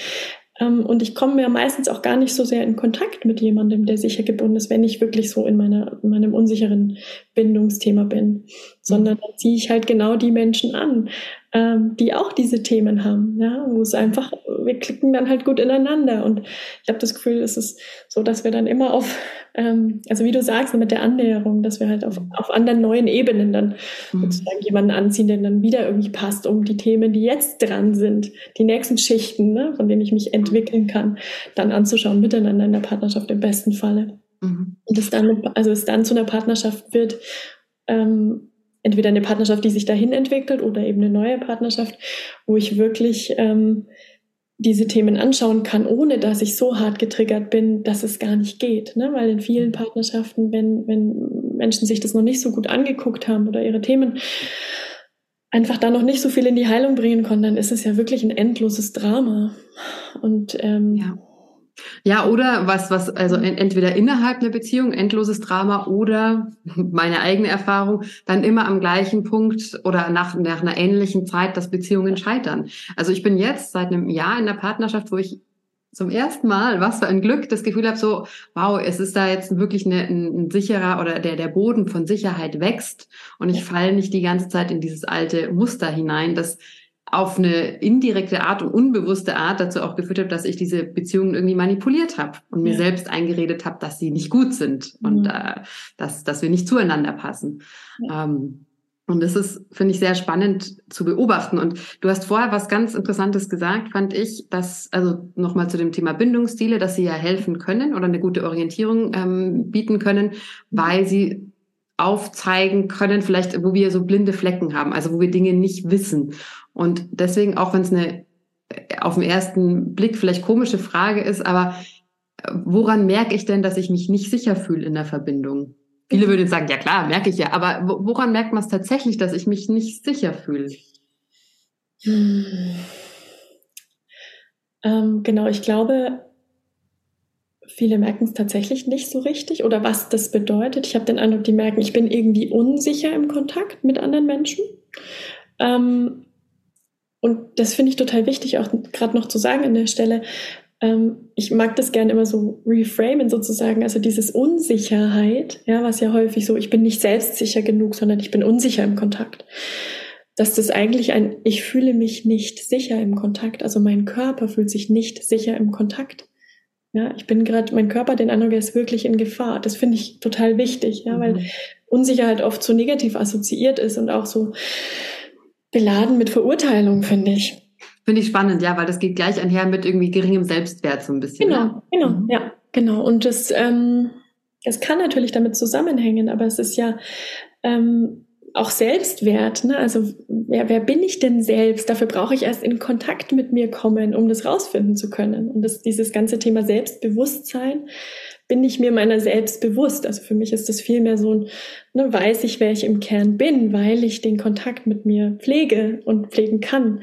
Ähm, und ich komme ja meistens auch gar nicht so sehr in Kontakt mit jemandem, der sicher gebunden ist, wenn ich wirklich so in, meiner, in meinem unsicheren Bindungsthema bin. Sondern mhm. dann ziehe ich halt genau die Menschen an, ähm, die auch diese Themen haben, ja, wo es einfach, wir klicken dann halt gut ineinander. Und ich habe das Gefühl, es ist so, dass wir dann immer auf, ähm, also wie du sagst, mit der Annäherung, dass wir halt auf, auf anderen neuen Ebenen dann mhm. sozusagen jemanden anziehen, der dann wieder irgendwie passt, um die Themen, die jetzt dran sind, die nächsten Schichten, ne, von denen ich mich entwickeln kann, dann anzuschauen, miteinander in der Partnerschaft im besten Falle. Mhm. Und es dann, also es dann zu einer Partnerschaft wird, ähm, entweder eine Partnerschaft, die sich dahin entwickelt oder eben eine neue Partnerschaft, wo ich wirklich ähm, diese Themen anschauen kann, ohne dass ich so hart getriggert bin, dass es gar nicht geht. Ne? Weil in vielen Partnerschaften, wenn, wenn Menschen sich das noch nicht so gut angeguckt haben oder ihre Themen einfach da noch nicht so viel in die Heilung bringen konnten, dann ist es ja wirklich ein endloses Drama. Und ähm, ja. Ja, oder was, was, also entweder innerhalb einer Beziehung, endloses Drama oder [laughs] meine eigene Erfahrung, dann immer am gleichen Punkt oder nach, nach einer ähnlichen Zeit, dass Beziehungen scheitern. Also ich bin jetzt seit einem Jahr in einer Partnerschaft, wo ich zum ersten Mal, was für ein Glück, das Gefühl habe, so, wow, es ist da jetzt wirklich eine, ein, sicherer oder der, der Boden von Sicherheit wächst und ich falle nicht die ganze Zeit in dieses alte Muster hinein, das auf eine indirekte Art und unbewusste Art dazu auch geführt habe, dass ich diese Beziehungen irgendwie manipuliert habe und mir ja. selbst eingeredet habe, dass sie nicht gut sind und mhm. äh, dass, dass wir nicht zueinander passen. Ja. Ähm, Und das ist, finde ich, sehr spannend zu beobachten. Und du hast vorher was ganz Interessantes gesagt, fand ich, dass, also nochmal zu dem Thema Bindungsstile, dass sie ja helfen können oder eine gute Orientierung ähm, bieten können, weil sie aufzeigen können, vielleicht, wo wir so blinde Flecken haben, also wo wir Dinge nicht wissen. Und deswegen, auch wenn es eine auf den ersten Blick vielleicht komische Frage ist, aber äh, woran merke ich denn, dass ich mich nicht sicher fühle in der Verbindung? Viele würden sagen, ja klar, merke ich ja, aber woran merkt man es tatsächlich, dass ich mich nicht sicher fühle? Hm. Ähm, genau, ich glaube, viele merken es tatsächlich nicht so richtig oder was das bedeutet. Ich habe den Eindruck, die merken, ich bin irgendwie unsicher im Kontakt mit anderen Menschen. Ähm, und das finde ich total wichtig, auch gerade noch zu sagen an der Stelle, ähm, ich mag das gerne immer so reframen sozusagen, also dieses Unsicherheit, ja, was ja häufig so, ich bin nicht selbstsicher genug, sondern ich bin unsicher im Kontakt. Dass das eigentlich ein, ich fühle mich nicht sicher im Kontakt, also mein Körper fühlt sich nicht sicher im Kontakt. Ja, ich bin gerade, mein Körper, den anderen, der ist wirklich in Gefahr. Das finde ich total wichtig, ja, mhm. weil Unsicherheit oft so negativ assoziiert ist und auch so beladen mit Verurteilung, finde ich. Finde ich spannend, ja, weil das geht gleich einher mit irgendwie geringem Selbstwert so ein bisschen. Genau, ne? genau, mhm. ja, genau. Und das, ähm, es kann natürlich damit zusammenhängen, aber es ist ja ähm, auch Selbstwert. Ne? Also wer, wer bin ich denn selbst? Dafür brauche ich erst in Kontakt mit mir kommen, um das rausfinden zu können. Und das, dieses ganze Thema Selbstbewusstsein, bin ich mir meiner selbst bewusst. Also für mich ist das vielmehr so ein, ne, weiß ich, wer ich im Kern bin, weil ich den Kontakt mit mir pflege und pflegen kann.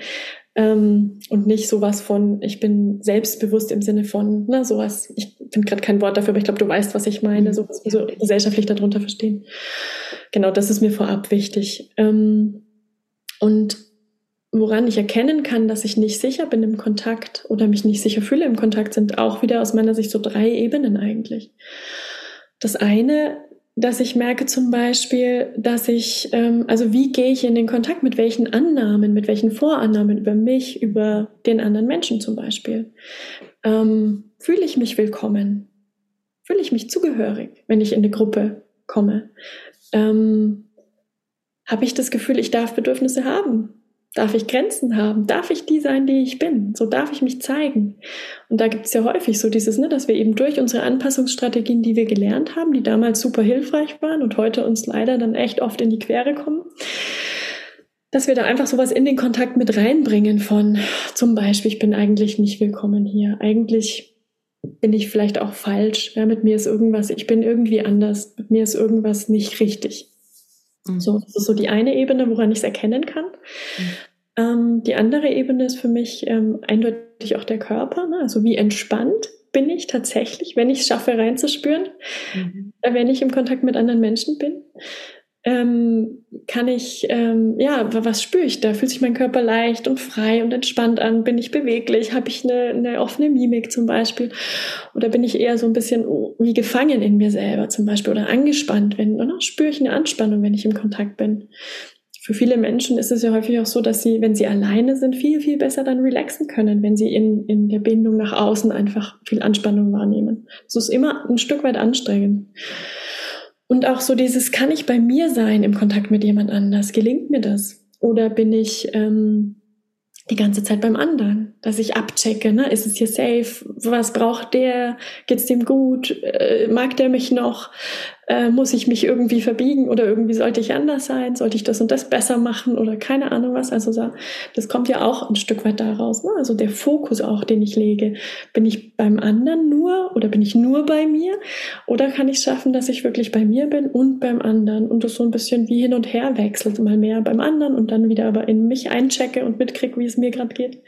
Ähm, und nicht sowas von, ich bin selbstbewusst im Sinne von, ne, sowas, ich finde gerade kein Wort dafür, aber ich glaube, du weißt, was ich meine, sowas wie so gesellschaftlich darunter verstehen. Genau, das ist mir vorab wichtig. Ähm, und woran ich erkennen kann, dass ich nicht sicher bin im Kontakt oder mich nicht sicher fühle im Kontakt, sind auch wieder aus meiner Sicht so drei Ebenen eigentlich. Das eine dass ich merke zum Beispiel, dass ich, ähm, also wie gehe ich in den Kontakt mit welchen Annahmen, mit welchen Vorannahmen über mich, über den anderen Menschen zum Beispiel. Ähm, fühle ich mich willkommen? Fühle ich mich zugehörig, wenn ich in eine Gruppe komme? Ähm, Habe ich das Gefühl, ich darf Bedürfnisse haben? Darf ich Grenzen haben? Darf ich die sein, die ich bin? So darf ich mich zeigen. Und da gibt es ja häufig so dieses, ne, dass wir eben durch unsere Anpassungsstrategien, die wir gelernt haben, die damals super hilfreich waren und heute uns leider dann echt oft in die Quere kommen, dass wir da einfach sowas in den Kontakt mit reinbringen von zum Beispiel, ich bin eigentlich nicht willkommen hier. Eigentlich bin ich vielleicht auch falsch. Ja, mit mir ist irgendwas, ich bin irgendwie anders. Mit mir ist irgendwas nicht richtig. Mhm. So, das ist so die eine Ebene, woran ich es erkennen kann. Mhm. Ähm, die andere Ebene ist für mich ähm, eindeutig auch der Körper. Ne? Also wie entspannt bin ich tatsächlich, wenn ich es schaffe, reinzuspüren, mhm. Äh, wenn ich im Kontakt mit anderen Menschen bin ähm, kann ich, ähm, ja, was spüre ich da? Fühlt sich mein Körper leicht und frei und entspannt an? Bin ich beweglich? Habe ich eine, eine offene Mimik zum Beispiel? Oder bin ich eher so ein bisschen wie gefangen in mir selber zum Beispiel oder angespannt? Wenn, oder spüre ich eine Anspannung, wenn ich im Kontakt bin? Für viele Menschen ist es ja häufig auch so, dass sie, wenn sie alleine sind, viel, viel besser dann relaxen können, wenn sie in, in der Bindung nach außen einfach viel Anspannung wahrnehmen. Das ist immer ein Stück weit anstrengend. Und auch so dieses, kann ich bei mir sein im Kontakt mit jemand anders? Gelingt mir das? Oder bin ich ähm, die ganze Zeit beim anderen, dass ich abchecke, ne? ist es hier safe, was braucht der, geht's dem gut, äh, mag der mich noch, äh, muss ich mich irgendwie verbiegen oder irgendwie sollte ich anders sein, sollte ich das und das besser machen oder keine Ahnung was, also das kommt ja auch ein Stück weit daraus, ne? also der Fokus auch, den ich lege, bin ich beim anderen nur oder bin ich nur bei mir oder kann ich schaffen, dass ich wirklich bei mir bin und beim anderen und das so ein bisschen wie hin und her wechselt, mal mehr beim anderen und dann wieder aber in mich einchecke und mitkriege, wie es mir gerade geht.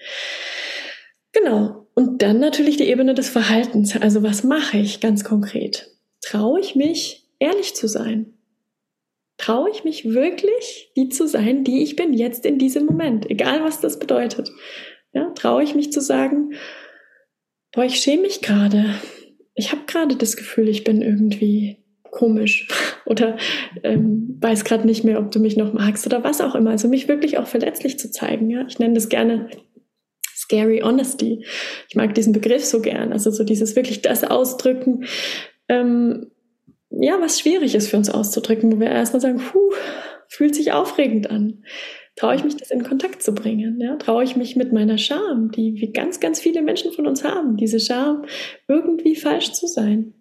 Genau. Und dann natürlich die Ebene des Verhaltens. Also was mache ich ganz konkret? Traue ich mich, ehrlich zu sein? Traue ich mich wirklich, die zu sein, die ich bin, jetzt in diesem Moment, egal was das bedeutet? Ja, traue ich mich zu sagen, boah, ich schäme mich gerade. Ich habe gerade das Gefühl, ich bin irgendwie komisch [laughs] oder ähm, weiß gerade nicht mehr, ob du mich noch magst oder was auch immer. Also mich wirklich auch verletzlich zu zeigen. Ja, ich nenne das gerne scary honesty. Ich mag diesen Begriff so gern. Also so dieses wirklich das ausdrücken, ähm, ja, was schwierig ist für uns auszudrücken, wo wir erstmal sagen, puh, fühlt sich aufregend an. Traue ich mich, das in Kontakt zu bringen? Ja? Traue ich mich mit meiner Scham, die wie ganz, ganz viele Menschen von uns haben, diese Scham, irgendwie falsch zu sein?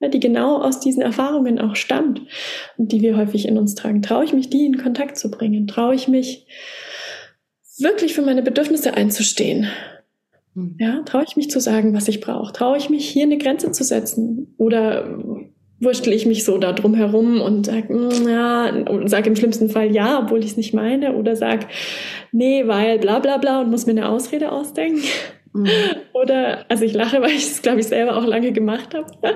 Ja, die genau aus diesen Erfahrungen auch stammt und die wir häufig in uns tragen. Traue ich mich, die in Kontakt zu bringen? Traue ich mich, wirklich für meine Bedürfnisse einzustehen? Hm. Ja, traue ich mich zu sagen, was ich brauche? Traue ich mich, hier eine Grenze zu setzen? Oder wurschtel ich mich so da drum herum und sage, mm, ja, sage im schlimmsten Fall ja, obwohl ich es nicht meine, oder sage, nee, weil bla bla bla und muss mir eine Ausrede ausdenken. Mhm. [laughs] Oder, also ich lache, weil ich es, glaube ich, selber auch lange gemacht habe. [laughs]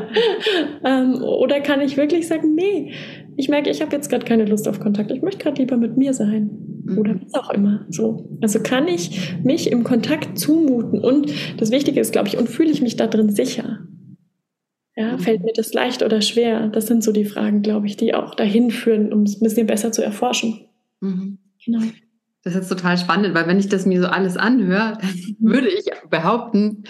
ähm, oder kann ich wirklich sagen, nee, ich merke, ich habe jetzt gerade keine Lust auf Kontakt, ich möchte gerade lieber mit mir sein. Mhm. Oder was auch immer. So. Also kann ich mich im Kontakt zumuten und das Wichtige ist, glaube ich, und fühle ich mich da drin sicher. Ja, mhm. fällt mir das leicht oder schwer? Das sind so die Fragen, glaube ich, die auch dahin führen, um es ein bisschen besser zu erforschen. Mhm. Genau. Das ist total spannend, weil wenn ich das mir so alles anhöre, dann mhm. würde ich behaupten,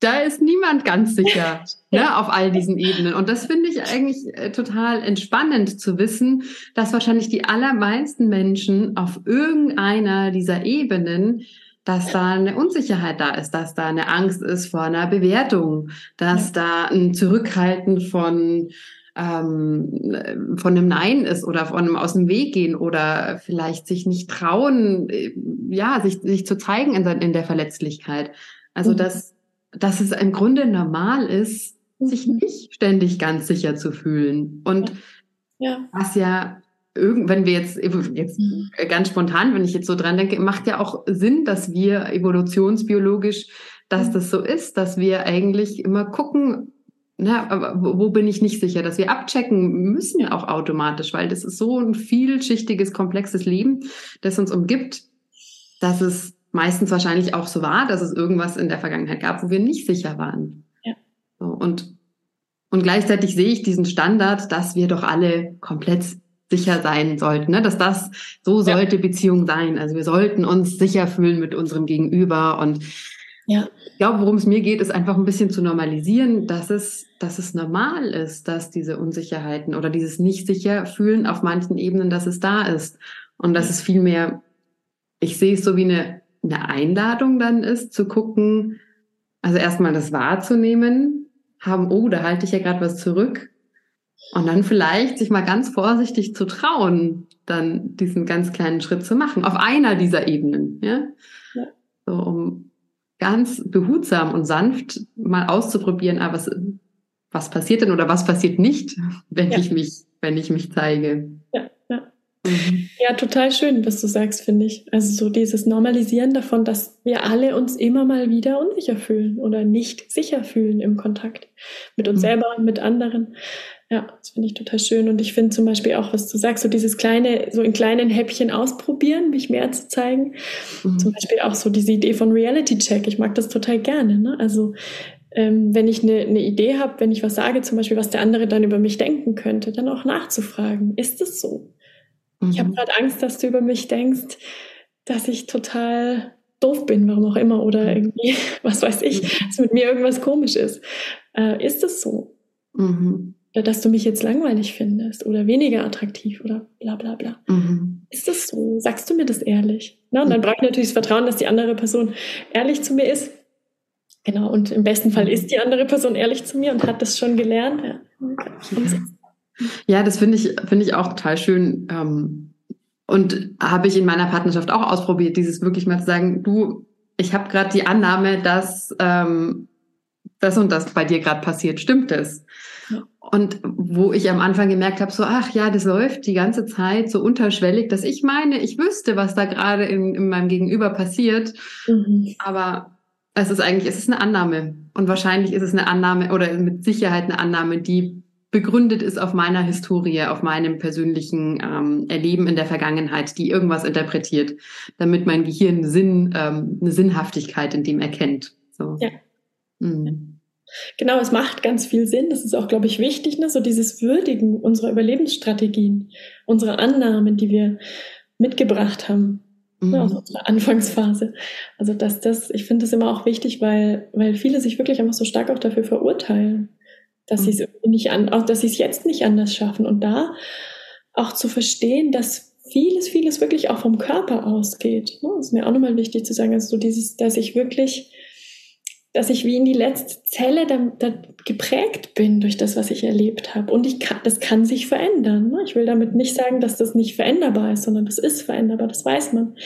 da ist niemand ganz sicher [laughs] ne, auf all diesen Ebenen. Und das finde ich eigentlich äh, total entspannend zu wissen, dass wahrscheinlich die allermeisten Menschen auf irgendeiner dieser Ebenen dass da eine Unsicherheit da ist, dass da eine Angst ist vor einer Bewertung, dass da ein Zurückhalten von ähm, von einem Nein ist oder von einem aus dem Weg gehen oder vielleicht sich nicht trauen, äh, ja, sich, sich zu zeigen in, in der Verletzlichkeit. Also mhm. dass, dass es im Grunde normal ist, sich mhm. nicht ständig ganz sicher zu fühlen. Und ja. was ja irgend, wenn wir jetzt, jetzt mhm. ganz spontan, wenn ich jetzt so dran denke, macht ja auch Sinn, dass wir evolutionsbiologisch, dass mhm. das so ist, dass wir eigentlich immer gucken, na, aber wo bin ich nicht sicher, dass wir abchecken müssen auch automatisch, weil das ist so ein vielschichtiges, komplexes Leben, das uns umgibt, dass es meistens wahrscheinlich auch so war, dass es irgendwas in der Vergangenheit gab, wo wir nicht sicher waren. Ja. So, und, und gleichzeitig sehe ich diesen Standard, dass wir doch alle komplett sicher sein sollten, ne? dass das so sollte ja. Beziehung sein. Also wir sollten uns sicher fühlen mit unserem Gegenüber und ja. ich glaube, worum es mir geht, ist einfach ein bisschen zu normalisieren, dass es, dass es normal ist, dass diese Unsicherheiten oder dieses nicht sicher fühlen auf manchen Ebenen, dass es da ist und dass es vielmehr, ich sehe es so wie eine, eine Einladung dann ist, zu gucken, also erstmal das wahrzunehmen, haben, oh, da halte ich ja gerade was zurück und dann vielleicht sich mal ganz vorsichtig zu trauen, dann diesen ganz kleinen Schritt zu machen, auf einer dieser Ebenen, ja. ja. So, um ganz behutsam und sanft mal auszuprobieren, ah, was, was passiert denn oder was passiert nicht, wenn ja. ich mich, wenn ich mich zeige. Ja, ja. Mhm. Ja, total schön, was du sagst, finde ich. Also so dieses Normalisieren davon, dass wir alle uns immer mal wieder unsicher fühlen oder nicht sicher fühlen im Kontakt mit uns mhm. selber und mit anderen. Ja, das finde ich total schön. Und ich finde zum Beispiel auch, was du sagst, so dieses kleine, so in kleinen Häppchen ausprobieren, mich mehr zu zeigen. Mhm. Zum Beispiel auch so diese Idee von Reality Check. Ich mag das total gerne. Ne? Also ähm, wenn ich eine, eine Idee habe, wenn ich was sage, zum Beispiel, was der andere dann über mich denken könnte, dann auch nachzufragen, ist es so? Mhm. Ich habe gerade Angst, dass du über mich denkst, dass ich total doof bin, warum auch immer, oder mhm. irgendwie, [laughs] was weiß ich, mhm. dass mit mir irgendwas komisch ist. Äh, ist es so? Mhm. Oder dass du mich jetzt langweilig findest oder weniger attraktiv oder bla bla bla. Mhm. Ist das so? Sagst du mir das ehrlich? Na, und dann brauche ich natürlich das Vertrauen, dass die andere Person ehrlich zu mir ist. Genau, und im besten Fall ist die andere Person ehrlich zu mir und hat das schon gelernt. Ja, ja das finde ich, finde ich auch total schön. Ähm, und habe ich in meiner Partnerschaft auch ausprobiert, dieses wirklich mal zu sagen, du, ich habe gerade die Annahme, dass ähm, das und das bei dir gerade passiert. Stimmt das? Und wo ich am Anfang gemerkt habe, so, ach ja, das läuft die ganze Zeit so unterschwellig, dass ich meine, ich wüsste, was da gerade in, in meinem Gegenüber passiert. Mhm. Aber es ist eigentlich, es ist eine Annahme. Und wahrscheinlich ist es eine Annahme oder mit Sicherheit eine Annahme, die begründet ist auf meiner Historie, auf meinem persönlichen ähm, Erleben in der Vergangenheit, die irgendwas interpretiert, damit mein Gehirn Sinn, ähm, eine Sinnhaftigkeit in dem erkennt. So. Ja. Mhm. Genau, es macht ganz viel Sinn. Das ist auch, glaube ich, wichtig, ne? so dieses Würdigen unserer Überlebensstrategien, unserer Annahmen, die wir mitgebracht haben ne, mhm. aus unserer Anfangsphase. Also dass das, ich finde das immer auch wichtig, weil, weil viele sich wirklich einfach so stark auch dafür verurteilen, dass mhm. sie es nicht an, auch dass sie es jetzt nicht anders schaffen. Und da auch zu verstehen, dass vieles, vieles wirklich auch vom Körper ausgeht. Das ne? ist mir auch nochmal wichtig zu sagen, also so dieses, dass ich wirklich, dass ich wie in die letzte Zelle da, da geprägt bin durch das, was ich erlebt habe. Und ich kann, das kann sich verändern. Ne? Ich will damit nicht sagen, dass das nicht veränderbar ist, sondern das ist veränderbar, das weiß man.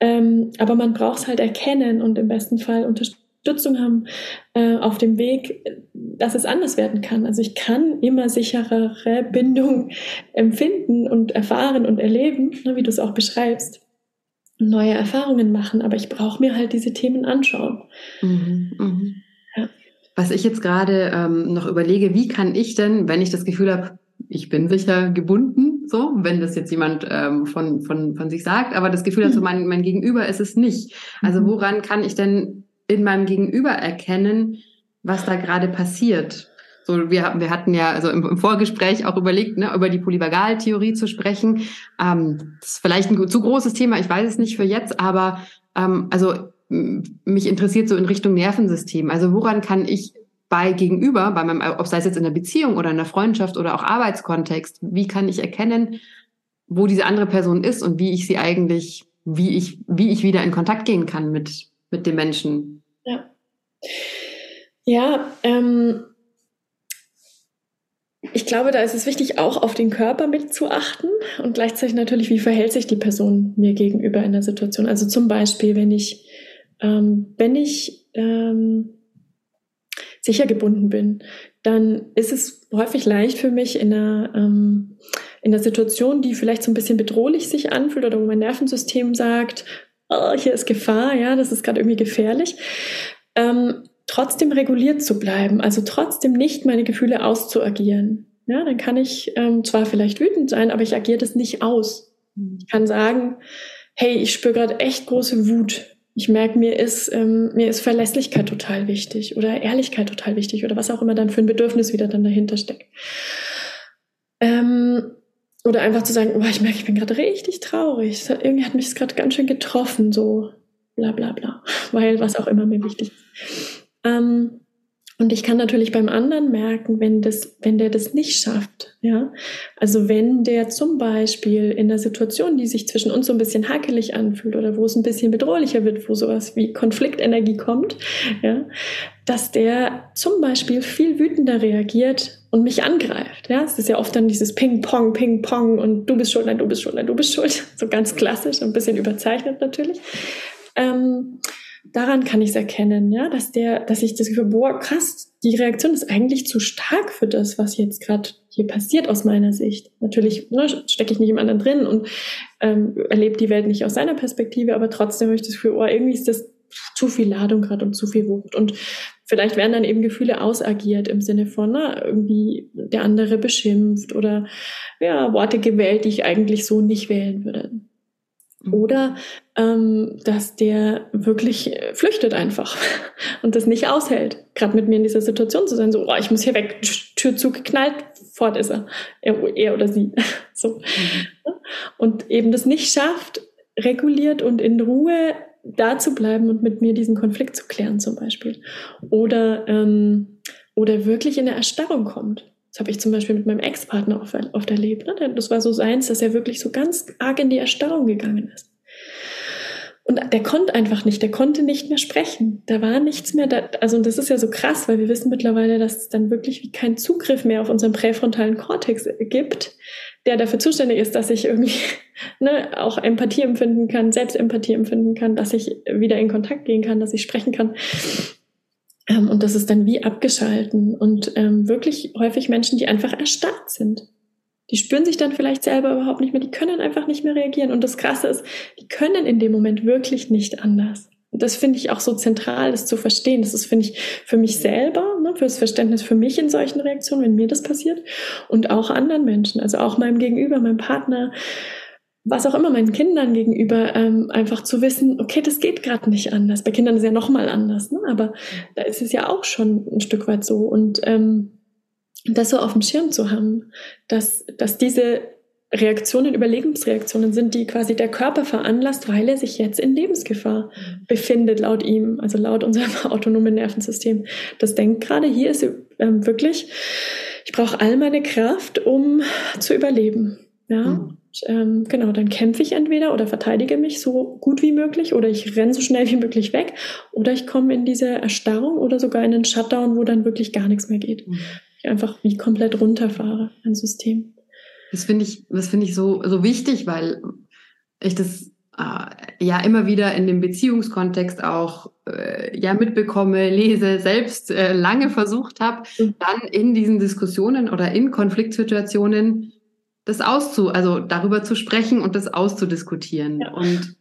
Ähm, aber man braucht es halt erkennen und im besten Fall Unterstützung haben äh, auf dem Weg, dass es anders werden kann. Also ich kann immer sicherere Bindung empfinden und erfahren und erleben, ne, wie du es auch beschreibst neue Erfahrungen machen, aber ich brauche mir halt diese Themen anschauen. Mhm, mh. ja. Was ich jetzt gerade ähm, noch überlege, wie kann ich denn, wenn ich das Gefühl habe, ich bin sicher gebunden, so, wenn das jetzt jemand ähm, von, von, von sich sagt, aber das Gefühl hat, so mhm. mein, mein Gegenüber ist es nicht. Also mhm. woran kann ich denn in meinem Gegenüber erkennen, was da gerade passiert? So, wir, wir hatten ja also im, im Vorgespräch auch überlegt, ne, über die Polyvagaltheorie zu sprechen. Ähm, das ist vielleicht ein zu großes Thema, ich weiß es nicht für jetzt, aber ähm, also mich interessiert so in Richtung Nervensystem. Also woran kann ich bei Gegenüber, bei meinem, ob sei es jetzt in der Beziehung oder in der Freundschaft oder auch Arbeitskontext, wie kann ich erkennen, wo diese andere Person ist und wie ich sie eigentlich, wie ich, wie ich wieder in Kontakt gehen kann mit, mit dem Menschen? Ja. Ja, ähm, ich glaube, da ist es wichtig, auch auf den Körper mitzuachten und gleichzeitig natürlich, wie verhält sich die Person mir gegenüber in der Situation. Also zum Beispiel, wenn ich, ähm, wenn ich ähm, sicher gebunden bin, dann ist es häufig leicht für mich in einer, ähm, in einer Situation, die vielleicht so ein bisschen bedrohlich sich anfühlt oder wo mein Nervensystem sagt, oh, hier ist Gefahr, ja, das ist gerade irgendwie gefährlich, ähm, trotzdem reguliert zu bleiben, also trotzdem nicht meine Gefühle auszuagieren. Ja, dann kann ich ähm, zwar vielleicht wütend sein, aber ich agiere das nicht aus. Ich kann sagen, hey, ich spüre gerade echt große Wut ich merke, mir ist, ähm, mir ist Verlässlichkeit total wichtig oder Ehrlichkeit total wichtig oder was auch immer dann für ein Bedürfnis wieder dann dahinter steckt. Ähm, oder einfach zu sagen, oh, ich merke, ich bin gerade richtig traurig. Irgendwie hat mich das gerade ganz schön getroffen, so bla bla bla, [laughs] weil was auch immer mir wichtig ist. Ähm, und ich kann natürlich beim anderen merken, wenn das, wenn der das nicht schafft, ja. Also wenn der zum Beispiel in der Situation, die sich zwischen uns so ein bisschen hakelig anfühlt oder wo es ein bisschen bedrohlicher wird, wo sowas wie Konfliktenergie kommt, ja, dass der zum Beispiel viel wütender reagiert und mich angreift. Ja, es ist ja oft dann dieses Ping-Pong, Ping-Pong und du bist schuld, nein, du bist schuld, nein, du bist schuld. [laughs] So ganz klassisch, ein bisschen überzeichnet natürlich. Ähm, daran kann ich es erkennen, ja, dass der, dass ich das Gefühl, boah, krass, die Reaktion ist eigentlich zu stark für das, was jetzt gerade hier passiert aus meiner Sicht. Natürlich ne, stecke ich nicht im anderen drin und ähm, erlebe die Welt nicht aus seiner Perspektive, aber trotzdem habe ich das Gefühl, oh, irgendwie ist das zu viel Ladung gerade und zu viel Wucht. Und vielleicht werden dann eben Gefühle ausagiert im Sinne von, na, irgendwie der andere beschimpft oder ja, Worte gewählt, die ich eigentlich so nicht wählen würde. Mhm. Oder ähm, dass der wirklich äh, flüchtet einfach [laughs] und das nicht aushält, gerade mit mir in dieser Situation zu sein. So, oh, ich muss hier weg, Tür zugeknallt, fort ist er, er, er oder sie. [laughs] so. Mhm. Und eben das nicht schafft, reguliert und in Ruhe da zu bleiben und mit mir diesen Konflikt zu klären zum Beispiel. Oder, ähm, oder wirklich in eine Erstarrung kommt. Das habe ich zum Beispiel mit meinem Ex-Partner oft, erlebt. Ne? Das war so seins, dass er wirklich so ganz arg in die Erstarrung gegangen ist. Und der konnte einfach nicht, der konnte nicht mehr sprechen. Da war nichts mehr, da, also das ist ja so krass, weil wir wissen mittlerweile, dass es dann wirklich wie keinen Zugriff mehr auf unseren präfrontalen Kortex gibt, der dafür zuständig ist, dass ich irgendwie [laughs] ne, auch Empathie empfinden kann, Selbstempathie empfinden kann, dass ich wieder in Kontakt gehen kann, dass ich sprechen kann. Ähm, und das ist dann wie abgeschalten und ähm, wirklich häufig Menschen, die einfach erstarrt sind. Die spüren sich dann vielleicht selber überhaupt nicht mehr, die können einfach nicht mehr reagieren. Und das Krasse ist, die können in dem Moment wirklich nicht anders. Und das finde ich auch so zentral, das zu verstehen. Das ist, finde ich, für mich selber, ne, für das Verständnis für mich in solchen Reaktionen, wenn mir das passiert, und auch anderen Menschen, also auch meinem Gegenüber, meinem Partner, was auch immer meinen Kindern gegenüber, ähm, einfach zu wissen, okay, das geht gerade nicht anders. Bei Kindern ist ja noch mal anders, ne? aber da ist es ja auch schon ein Stück weit so. Und ähm, das so auf dem Schirm zu haben, dass, dass diese Reaktionen, Überlegungsreaktionen sind, die quasi der Körper veranlasst, weil er sich jetzt in Lebensgefahr befindet, laut ihm, also laut unserem [laughs] autonomen Nervensystem. Das denkt gerade, hier ist ähm, wirklich, ich brauche all meine Kraft, um zu überleben. Ja, mhm. Ähm, genau, dann kämpfe ich entweder oder verteidige mich so gut wie möglich oder ich renne so schnell wie möglich weg oder ich komme in diese Erstarrung oder sogar in einen Shutdown, wo dann wirklich gar nichts mehr geht. Mhm. Ich einfach wie komplett runterfahre, ein System. Das finde ich, das finde ich so, so wichtig, weil ich das äh, ja immer wieder in dem Beziehungskontext auch äh, ja mitbekomme, lese, selbst äh, lange versucht habe, mhm. dann in diesen Diskussionen oder in Konfliktsituationen das auszu, also darüber zu sprechen und das auszudiskutieren. Ja. Und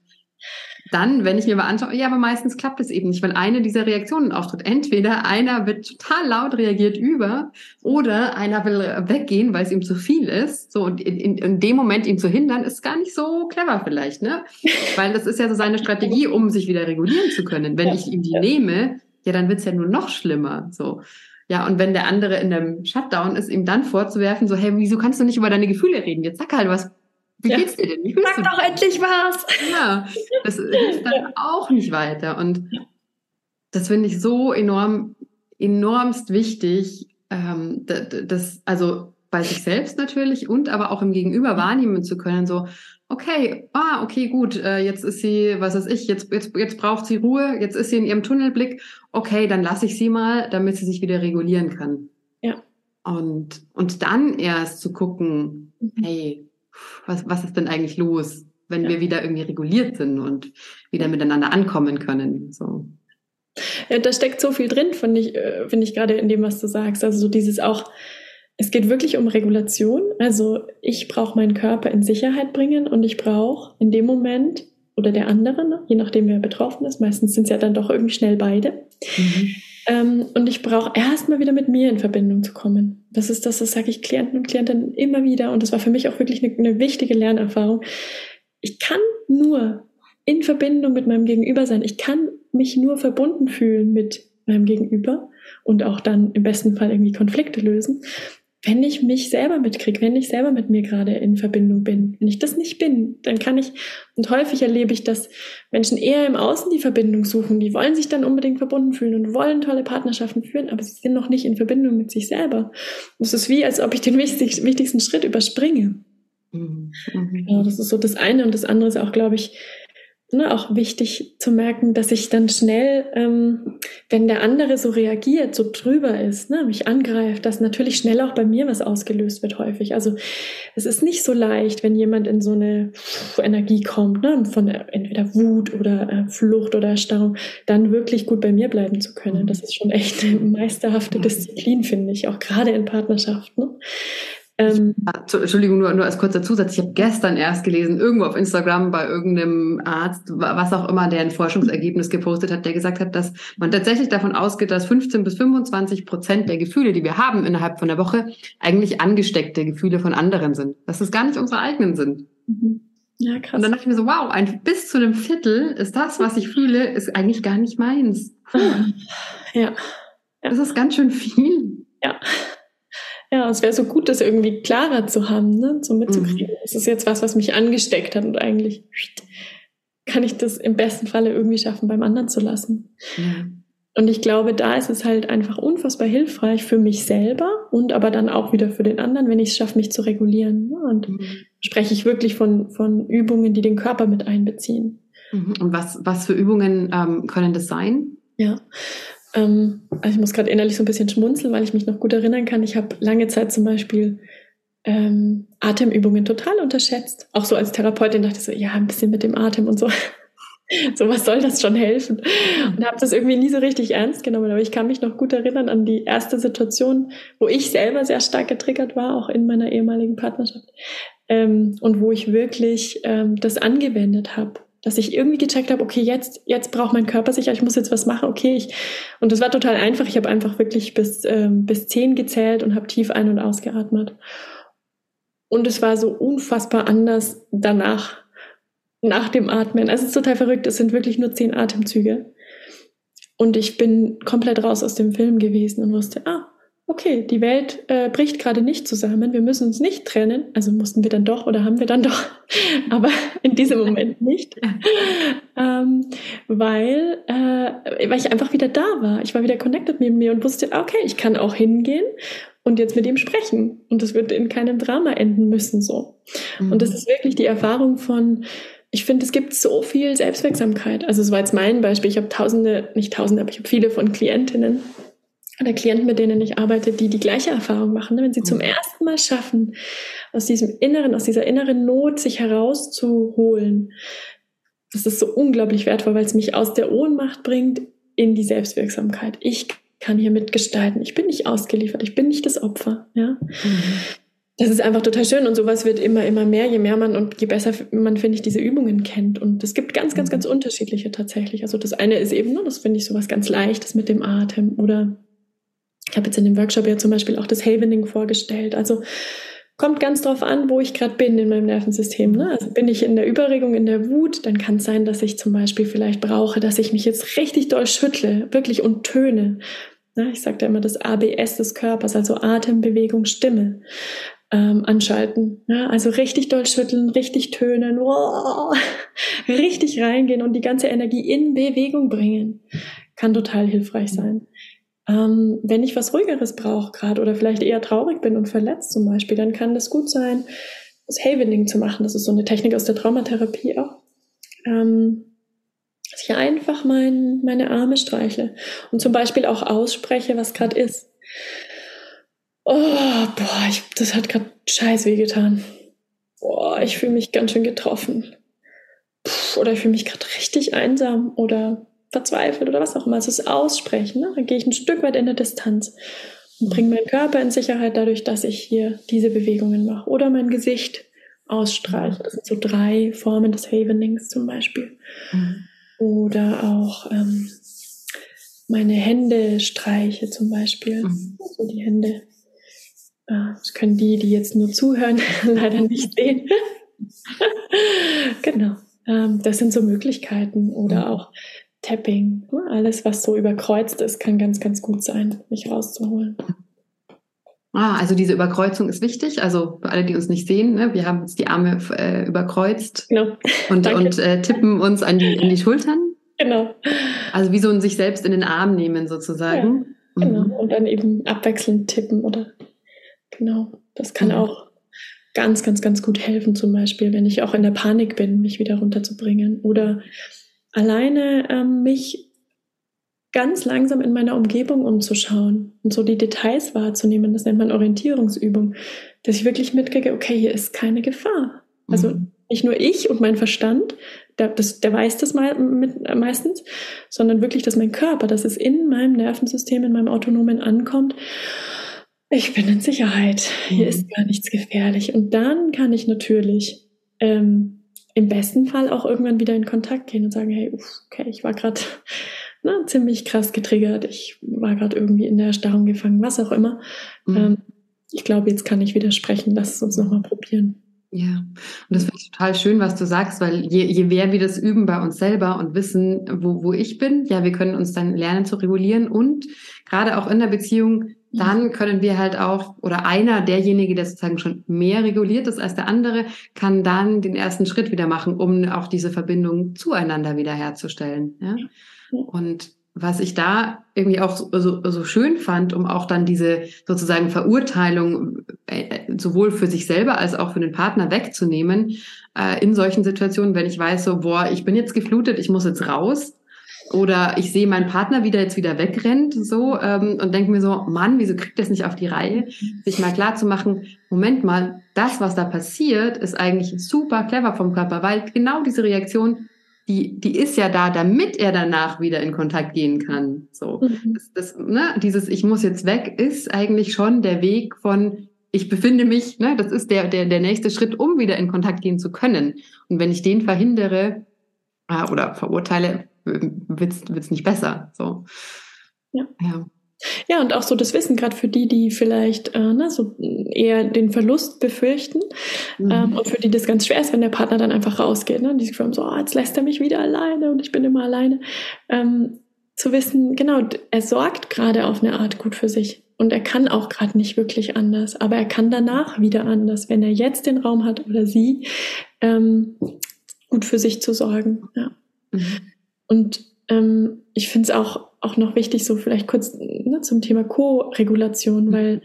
dann, wenn ich mir mal anschaue, ja, aber meistens klappt es eben nicht, weil eine dieser Reaktionen auftritt. Entweder einer wird total laut reagiert über oder einer will weggehen, weil es ihm zu viel ist. So, und in, in, dem Moment ihn zu hindern, ist gar nicht so clever vielleicht, ne? [laughs] Weil das ist ja so seine Strategie, um sich wieder regulieren zu können. Wenn ich ihm die nehme, ja, dann wird's ja nur noch schlimmer. So. Ja, und wenn der andere in einem Shutdown ist, ihm dann vorzuwerfen, so, hey, wieso kannst du nicht über deine Gefühle reden? Jetzt sag halt was. Wie ja. geht's dir denn? Wie sag du doch endlich was. Ja, das hilft dann ja. auch nicht weiter. Und das finde ich so enorm, enormst wichtig, ähm, das, also bei sich selbst natürlich und aber auch im Gegenüber wahrnehmen zu können, so, okay, ah, okay, gut, äh, jetzt ist sie, was weiß ich, jetzt, jetzt, jetzt braucht sie Ruhe, jetzt ist sie in ihrem Tunnelblick, okay, dann lasse ich sie mal, damit sie sich wieder regulieren kann. Ja. Und, und dann erst zu gucken, mhm. hey, was, was ist denn eigentlich los, wenn ja. wir wieder irgendwie reguliert sind und wieder miteinander ankommen können, so. Ja, da steckt so viel drin, finde ich, äh, finde ich gerade in dem, was du sagst. Also so dieses auch, es geht wirklich um Regulation. Also ich brauche meinen Körper in Sicherheit bringen und ich brauche in dem Moment oder der andere, ne, je nachdem wer betroffen ist, meistens sind es ja dann doch irgendwie schnell beide. Mhm. Ähm, und ich brauche erstmal wieder mit mir in Verbindung zu kommen. Das ist das, das sage ich Klienten und Klientinnen immer wieder. Und das war für mich auch wirklich eine, eine wichtige Lernerfahrung. Ich kann nur in Verbindung mit meinem Gegenüber sein. Ich kann mich nur verbunden fühlen mit meinem Gegenüber und auch dann im besten Fall irgendwie Konflikte lösen, wenn ich mich selber mitkriege, wenn ich selber mit mir gerade in Verbindung bin. Wenn ich das nicht bin, dann kann ich, und häufig erlebe ich, dass Menschen eher im Außen die Verbindung suchen. Die wollen sich dann unbedingt verbunden fühlen und wollen tolle Partnerschaften führen, aber sie sind noch nicht in Verbindung mit sich selber. Es ist wie, als ob ich den wichtigsten Schritt überspringe. Mhm. Ja, das ist so das eine und das andere ist auch, glaube ich, ne, auch wichtig zu merken, dass ich dann schnell, ähm, wenn der andere so reagiert, so drüber ist, ne, mich angreift, dass natürlich schnell auch bei mir was ausgelöst wird häufig. Also es ist nicht so leicht, wenn jemand in so eine Energie kommt, ne, von entweder Wut oder äh, Flucht oder Erstarrung, dann wirklich gut bei mir bleiben zu können. Das ist schon echt eine meisterhafte Disziplin, finde ich, auch gerade in Partnerschaften. Ne? Ähm, Entschuldigung, nur, nur als kurzer Zusatz. Ich habe gestern erst gelesen, irgendwo auf Instagram bei irgendeinem Arzt, was auch immer, der ein Forschungsergebnis gepostet hat, der gesagt hat, dass man tatsächlich davon ausgeht, dass 15 bis 25 Prozent der Gefühle, die wir haben innerhalb von der Woche, eigentlich angesteckte Gefühle von anderen sind. Dass es gar nicht unsere eigenen sind. Mhm. Ja, krass. Und dann dachte ich mir so, wow, ein, bis zu einem Viertel ist das, was ich fühle, ist eigentlich gar nicht meins. Ja. [laughs] ja. Das ist ganz schön viel. Ja. Ja, es wäre so gut, das irgendwie klarer zu haben, ne? so mitzukriegen. Mhm. Es ist jetzt was, was mich angesteckt hat und eigentlich kann ich das im besten Falle irgendwie schaffen, beim anderen zu lassen. Mhm. Und ich glaube, da ist es halt einfach unfassbar hilfreich für mich selber und aber dann auch wieder für den anderen, wenn ich es schaffe, mich zu regulieren. Ne? Und mhm. spreche ich wirklich von, von Übungen, die den Körper mit einbeziehen. Mhm. Und was, was für Übungen ähm, können das sein? Ja, ähm, also ich muss gerade innerlich so ein bisschen schmunzeln, weil ich mich noch gut erinnern kann. Ich habe lange Zeit zum Beispiel ähm, Atemübungen total unterschätzt. Auch so als Therapeutin dachte ich so, ja, ein bisschen mit dem Atem und so. [laughs] so was soll das schon helfen? Und habe das irgendwie nie so richtig ernst genommen. Aber ich kann mich noch gut erinnern an die erste Situation, wo ich selber sehr stark getriggert war, auch in meiner ehemaligen Partnerschaft. Ähm, und wo ich wirklich ähm, das angewendet habe dass ich irgendwie gecheckt habe, okay, jetzt, jetzt braucht mein Körper sicher, ich muss jetzt was machen, okay, ich, und das war total einfach. Ich habe einfach wirklich bis, ähm, bis zehn gezählt und habe tief ein- und ausgeatmet. Und es war so unfassbar anders danach, nach dem Atmen. Also es ist total verrückt, es sind wirklich nur zehn Atemzüge. Und ich bin komplett raus aus dem Film gewesen und wusste, ah, okay, die Welt äh, bricht gerade nicht zusammen, wir müssen uns nicht trennen, also mussten wir dann doch oder haben wir dann doch, [laughs] aber in diesem Moment nicht, ähm, weil, äh, weil ich einfach wieder da war. Ich war wieder connected mit mir und wusste, okay, ich kann auch hingehen und jetzt mit ihm sprechen. Und das wird in keinem Drama enden müssen, so. Mhm. Und das ist wirklich die Erfahrung von, ich finde, es gibt so viel Selbstwirksamkeit. Also, es war jetzt mein Beispiel. Ich habe tausende, nicht tausende, aber ich habe viele von Klientinnen oder Klienten, mit denen ich arbeite, die die gleiche Erfahrung machen. Wenn sie zum mhm. ersten Mal schaffen, aus diesem inneren, aus dieser inneren Not sich herauszuholen, das ist so unglaublich wertvoll, weil es mich aus der Ohnmacht bringt in die Selbstwirksamkeit. Ich kann hier mitgestalten. Ich bin nicht ausgeliefert. Ich bin nicht das Opfer. Ja. Mhm. Das ist einfach total schön und sowas wird immer, immer mehr, je mehr man und je besser man, finde ich, diese Übungen kennt. Und es gibt ganz, ganz, mhm. ganz unterschiedliche tatsächlich. Also das eine ist eben, nur, das finde ich sowas ganz Leichtes mit dem Atem oder ich habe jetzt in dem Workshop ja zum Beispiel auch das Havening vorgestellt. Also kommt ganz drauf an, wo ich gerade bin in meinem Nervensystem. Ne? Also bin ich in der Überregung, in der Wut, dann kann es sein, dass ich zum Beispiel vielleicht brauche, dass ich mich jetzt richtig doll schüttle, wirklich und töne. Ne? Ich sage da immer das ABS des Körpers, also Atem, Bewegung, Stimme. Ähm, anschalten. Ja, also richtig doll schütteln, richtig tönen, wow, richtig reingehen und die ganze Energie in Bewegung bringen. Kann total hilfreich sein. Ähm, wenn ich was Ruhigeres brauche gerade oder vielleicht eher traurig bin und verletzt zum Beispiel, dann kann das gut sein, das Havening zu machen. Das ist so eine Technik aus der Traumatherapie auch. Ähm, dass ich einfach mein, meine Arme streichle und zum Beispiel auch ausspreche, was gerade ist. Oh, boah, ich, das hat gerade scheiß weh getan. Boah, ich fühle mich ganz schön getroffen. Puh, oder ich fühle mich gerade richtig einsam oder verzweifelt oder was auch immer. Also das Aussprechen. Ne? Dann gehe ich ein Stück weit in der Distanz und bringe meinen Körper in Sicherheit dadurch, dass ich hier diese Bewegungen mache. Oder mein Gesicht ausstreiche. Das sind so drei Formen des Havenings zum Beispiel. Mhm. Oder auch ähm, meine Hände streiche zum Beispiel. Mhm. Also die Hände. Äh, das können die, die jetzt nur zuhören, [laughs] leider nicht sehen. [laughs] genau. Ähm, das sind so Möglichkeiten. Oder mhm. auch Tapping. Ne? Alles, was so überkreuzt ist, kann ganz, ganz gut sein, mich rauszuholen. Ah, also diese Überkreuzung ist wichtig. Also für alle, die uns nicht sehen, ne, wir haben jetzt die Arme äh, überkreuzt genau. und, und äh, tippen uns an die, an die Schultern. Genau. Also wie so ein sich selbst in den Arm nehmen sozusagen. Ja, genau. Mhm. Und dann eben abwechselnd tippen oder genau. Das kann mhm. auch ganz, ganz, ganz gut helfen, zum Beispiel, wenn ich auch in der Panik bin, mich wieder runterzubringen. Oder alleine ähm, mich ganz langsam in meiner Umgebung umzuschauen und so die Details wahrzunehmen. Das nennt man Orientierungsübung, dass ich wirklich mitkriege, okay, hier ist keine Gefahr. Also mhm. nicht nur ich und mein Verstand, der, das, der weiß das mal, mit, äh, meistens, sondern wirklich, dass mein Körper, dass es in meinem Nervensystem, in meinem Autonomen ankommt. Ich bin in Sicherheit. Mhm. Hier ist gar nichts gefährlich. Und dann kann ich natürlich ähm, im besten Fall auch irgendwann wieder in Kontakt gehen und sagen, hey, okay, ich war gerade [laughs] ne, ziemlich krass getriggert, ich war gerade irgendwie in der Erstarrung gefangen, was auch immer. Mhm. Ähm, ich glaube, jetzt kann ich widersprechen, lass es uns nochmal probieren. Ja, und das finde ich total schön, was du sagst, weil je, je mehr wir das üben bei uns selber und wissen, wo, wo ich bin, ja, wir können uns dann lernen zu regulieren und gerade auch in der Beziehung dann können wir halt auch, oder einer, derjenige, der sozusagen schon mehr reguliert ist als der andere, kann dann den ersten Schritt wieder machen, um auch diese Verbindung zueinander wiederherzustellen. Ja? Und was ich da irgendwie auch so, so, schön fand, um auch dann diese sozusagen Verurteilung äh, sowohl für sich selber als auch für den Partner wegzunehmen, äh, in solchen Situationen, wenn ich weiß, so, boah, ich bin jetzt geflutet, ich muss jetzt raus, oder ich sehe meinen Partner, wie der jetzt wieder wegrennt, so, ähm, und denke mir so, Mann, wieso kriegt das nicht auf die Reihe? Sich mal klar zu machen, Moment mal, das, was da passiert, ist eigentlich super clever vom Körper, weil genau diese Reaktion, die, die ist ja da, damit er danach wieder in Kontakt gehen kann. So, mhm. das, das, ne, dieses Ich muss jetzt weg ist eigentlich schon der Weg von ich befinde mich, ne, das ist der, der, der nächste Schritt, um wieder in Kontakt gehen zu können. Und wenn ich den verhindere äh, oder verurteile, wird es nicht besser. So. Ja. ja. Ja, und auch so das Wissen, gerade für die, die vielleicht äh, ne, so eher den Verlust befürchten mhm. ähm, und für die das ganz schwer ist, wenn der Partner dann einfach rausgeht. Ne, und die sich so, oh, jetzt lässt er mich wieder alleine und ich bin immer alleine. Ähm, zu wissen, genau, er sorgt gerade auf eine Art gut für sich. Und er kann auch gerade nicht wirklich anders, aber er kann danach wieder anders, wenn er jetzt den Raum hat oder sie, ähm, gut für sich zu sorgen. Ja. Mhm. Und ähm, ich finde es auch, auch noch wichtig, so vielleicht kurz ne, zum Thema Co-Regulation, mhm. weil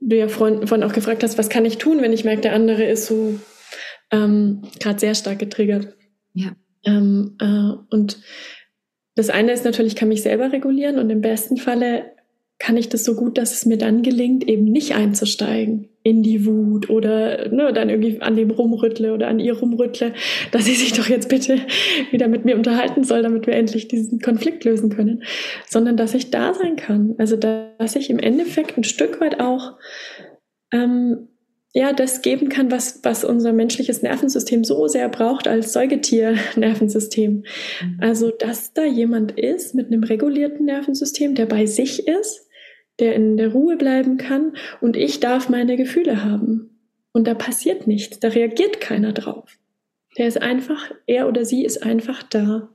du ja vorhin auch gefragt hast, was kann ich tun, wenn ich merke, der andere ist so ähm, gerade sehr stark getriggert. Ja. Ähm, äh, und das eine ist natürlich, ich kann mich selber regulieren und im besten Falle kann ich das so gut, dass es mir dann gelingt, eben nicht einzusteigen in die Wut oder ne, dann irgendwie an dem rumrüttle oder an ihr rumrüttle, [laughs] dass sie sich doch jetzt bitte wieder mit mir unterhalten soll, damit wir endlich diesen Konflikt lösen können, sondern dass ich da sein kann. Also dass ich im Endeffekt ein Stück weit auch ähm, ja, das geben kann, was, was unser menschliches Nervensystem so sehr braucht als Säugetier-Nervensystem. Mhm. Also, dass da jemand ist mit einem regulierten Nervensystem, der bei sich ist, der in der Ruhe bleiben kann und ich darf meine Gefühle haben. Und da passiert nichts, da reagiert keiner drauf. Der ist einfach, er oder sie ist einfach da.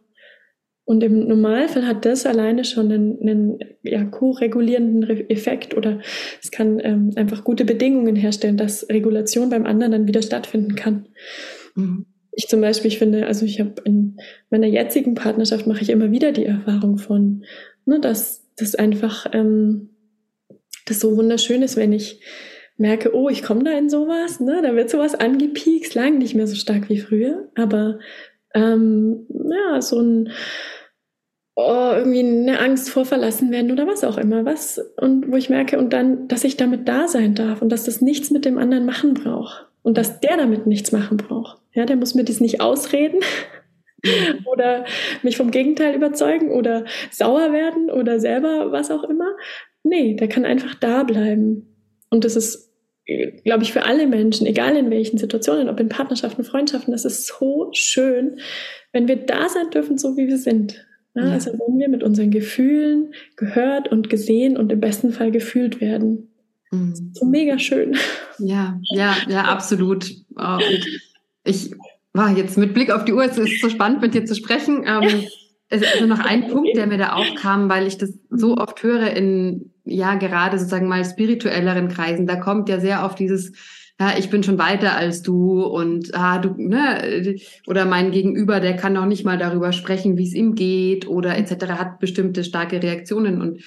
Und im Normalfall hat das alleine schon einen, einen ja, co-regulierenden Effekt oder es kann ähm, einfach gute Bedingungen herstellen, dass Regulation beim anderen dann wieder stattfinden kann. Mhm. Ich zum Beispiel, ich finde, also ich habe in meiner jetzigen Partnerschaft mache ich immer wieder die Erfahrung von, ne, dass das einfach ähm, das so wunderschön ist, wenn ich merke, oh, ich komme da in sowas, ne, da wird sowas angepiekst, lang nicht mehr so stark wie früher, aber ähm, ja, so ein oh, irgendwie eine Angst vor verlassen werden oder was auch immer, was und wo ich merke und dann, dass ich damit da sein darf und dass das nichts mit dem anderen machen braucht und dass der damit nichts machen braucht. Ja, der muss mir das nicht ausreden mhm. [laughs] oder mich vom Gegenteil überzeugen oder sauer werden oder selber was auch immer, Nee, der kann einfach da bleiben. Und das ist, glaube ich, für alle Menschen, egal in welchen Situationen, ob in Partnerschaften, Freundschaften, das ist so schön, wenn wir da sein dürfen, so wie wir sind. Ja, ja. Also wenn wir mit unseren Gefühlen gehört und gesehen und im besten Fall gefühlt werden. Mhm. So mega schön. Ja, ja, ja, absolut. Oh, ich war jetzt mit Blick auf die Uhr, es ist so spannend, mit dir zu sprechen. Ähm, also noch ein Punkt, der mir da aufkam, weil ich das so oft höre in, ja, gerade sozusagen mal spirituelleren Kreisen, da kommt ja sehr oft dieses, ja, ich bin schon weiter als du und ah, du, ne, oder mein Gegenüber, der kann noch nicht mal darüber sprechen, wie es ihm geht oder etc., hat bestimmte starke Reaktionen. Und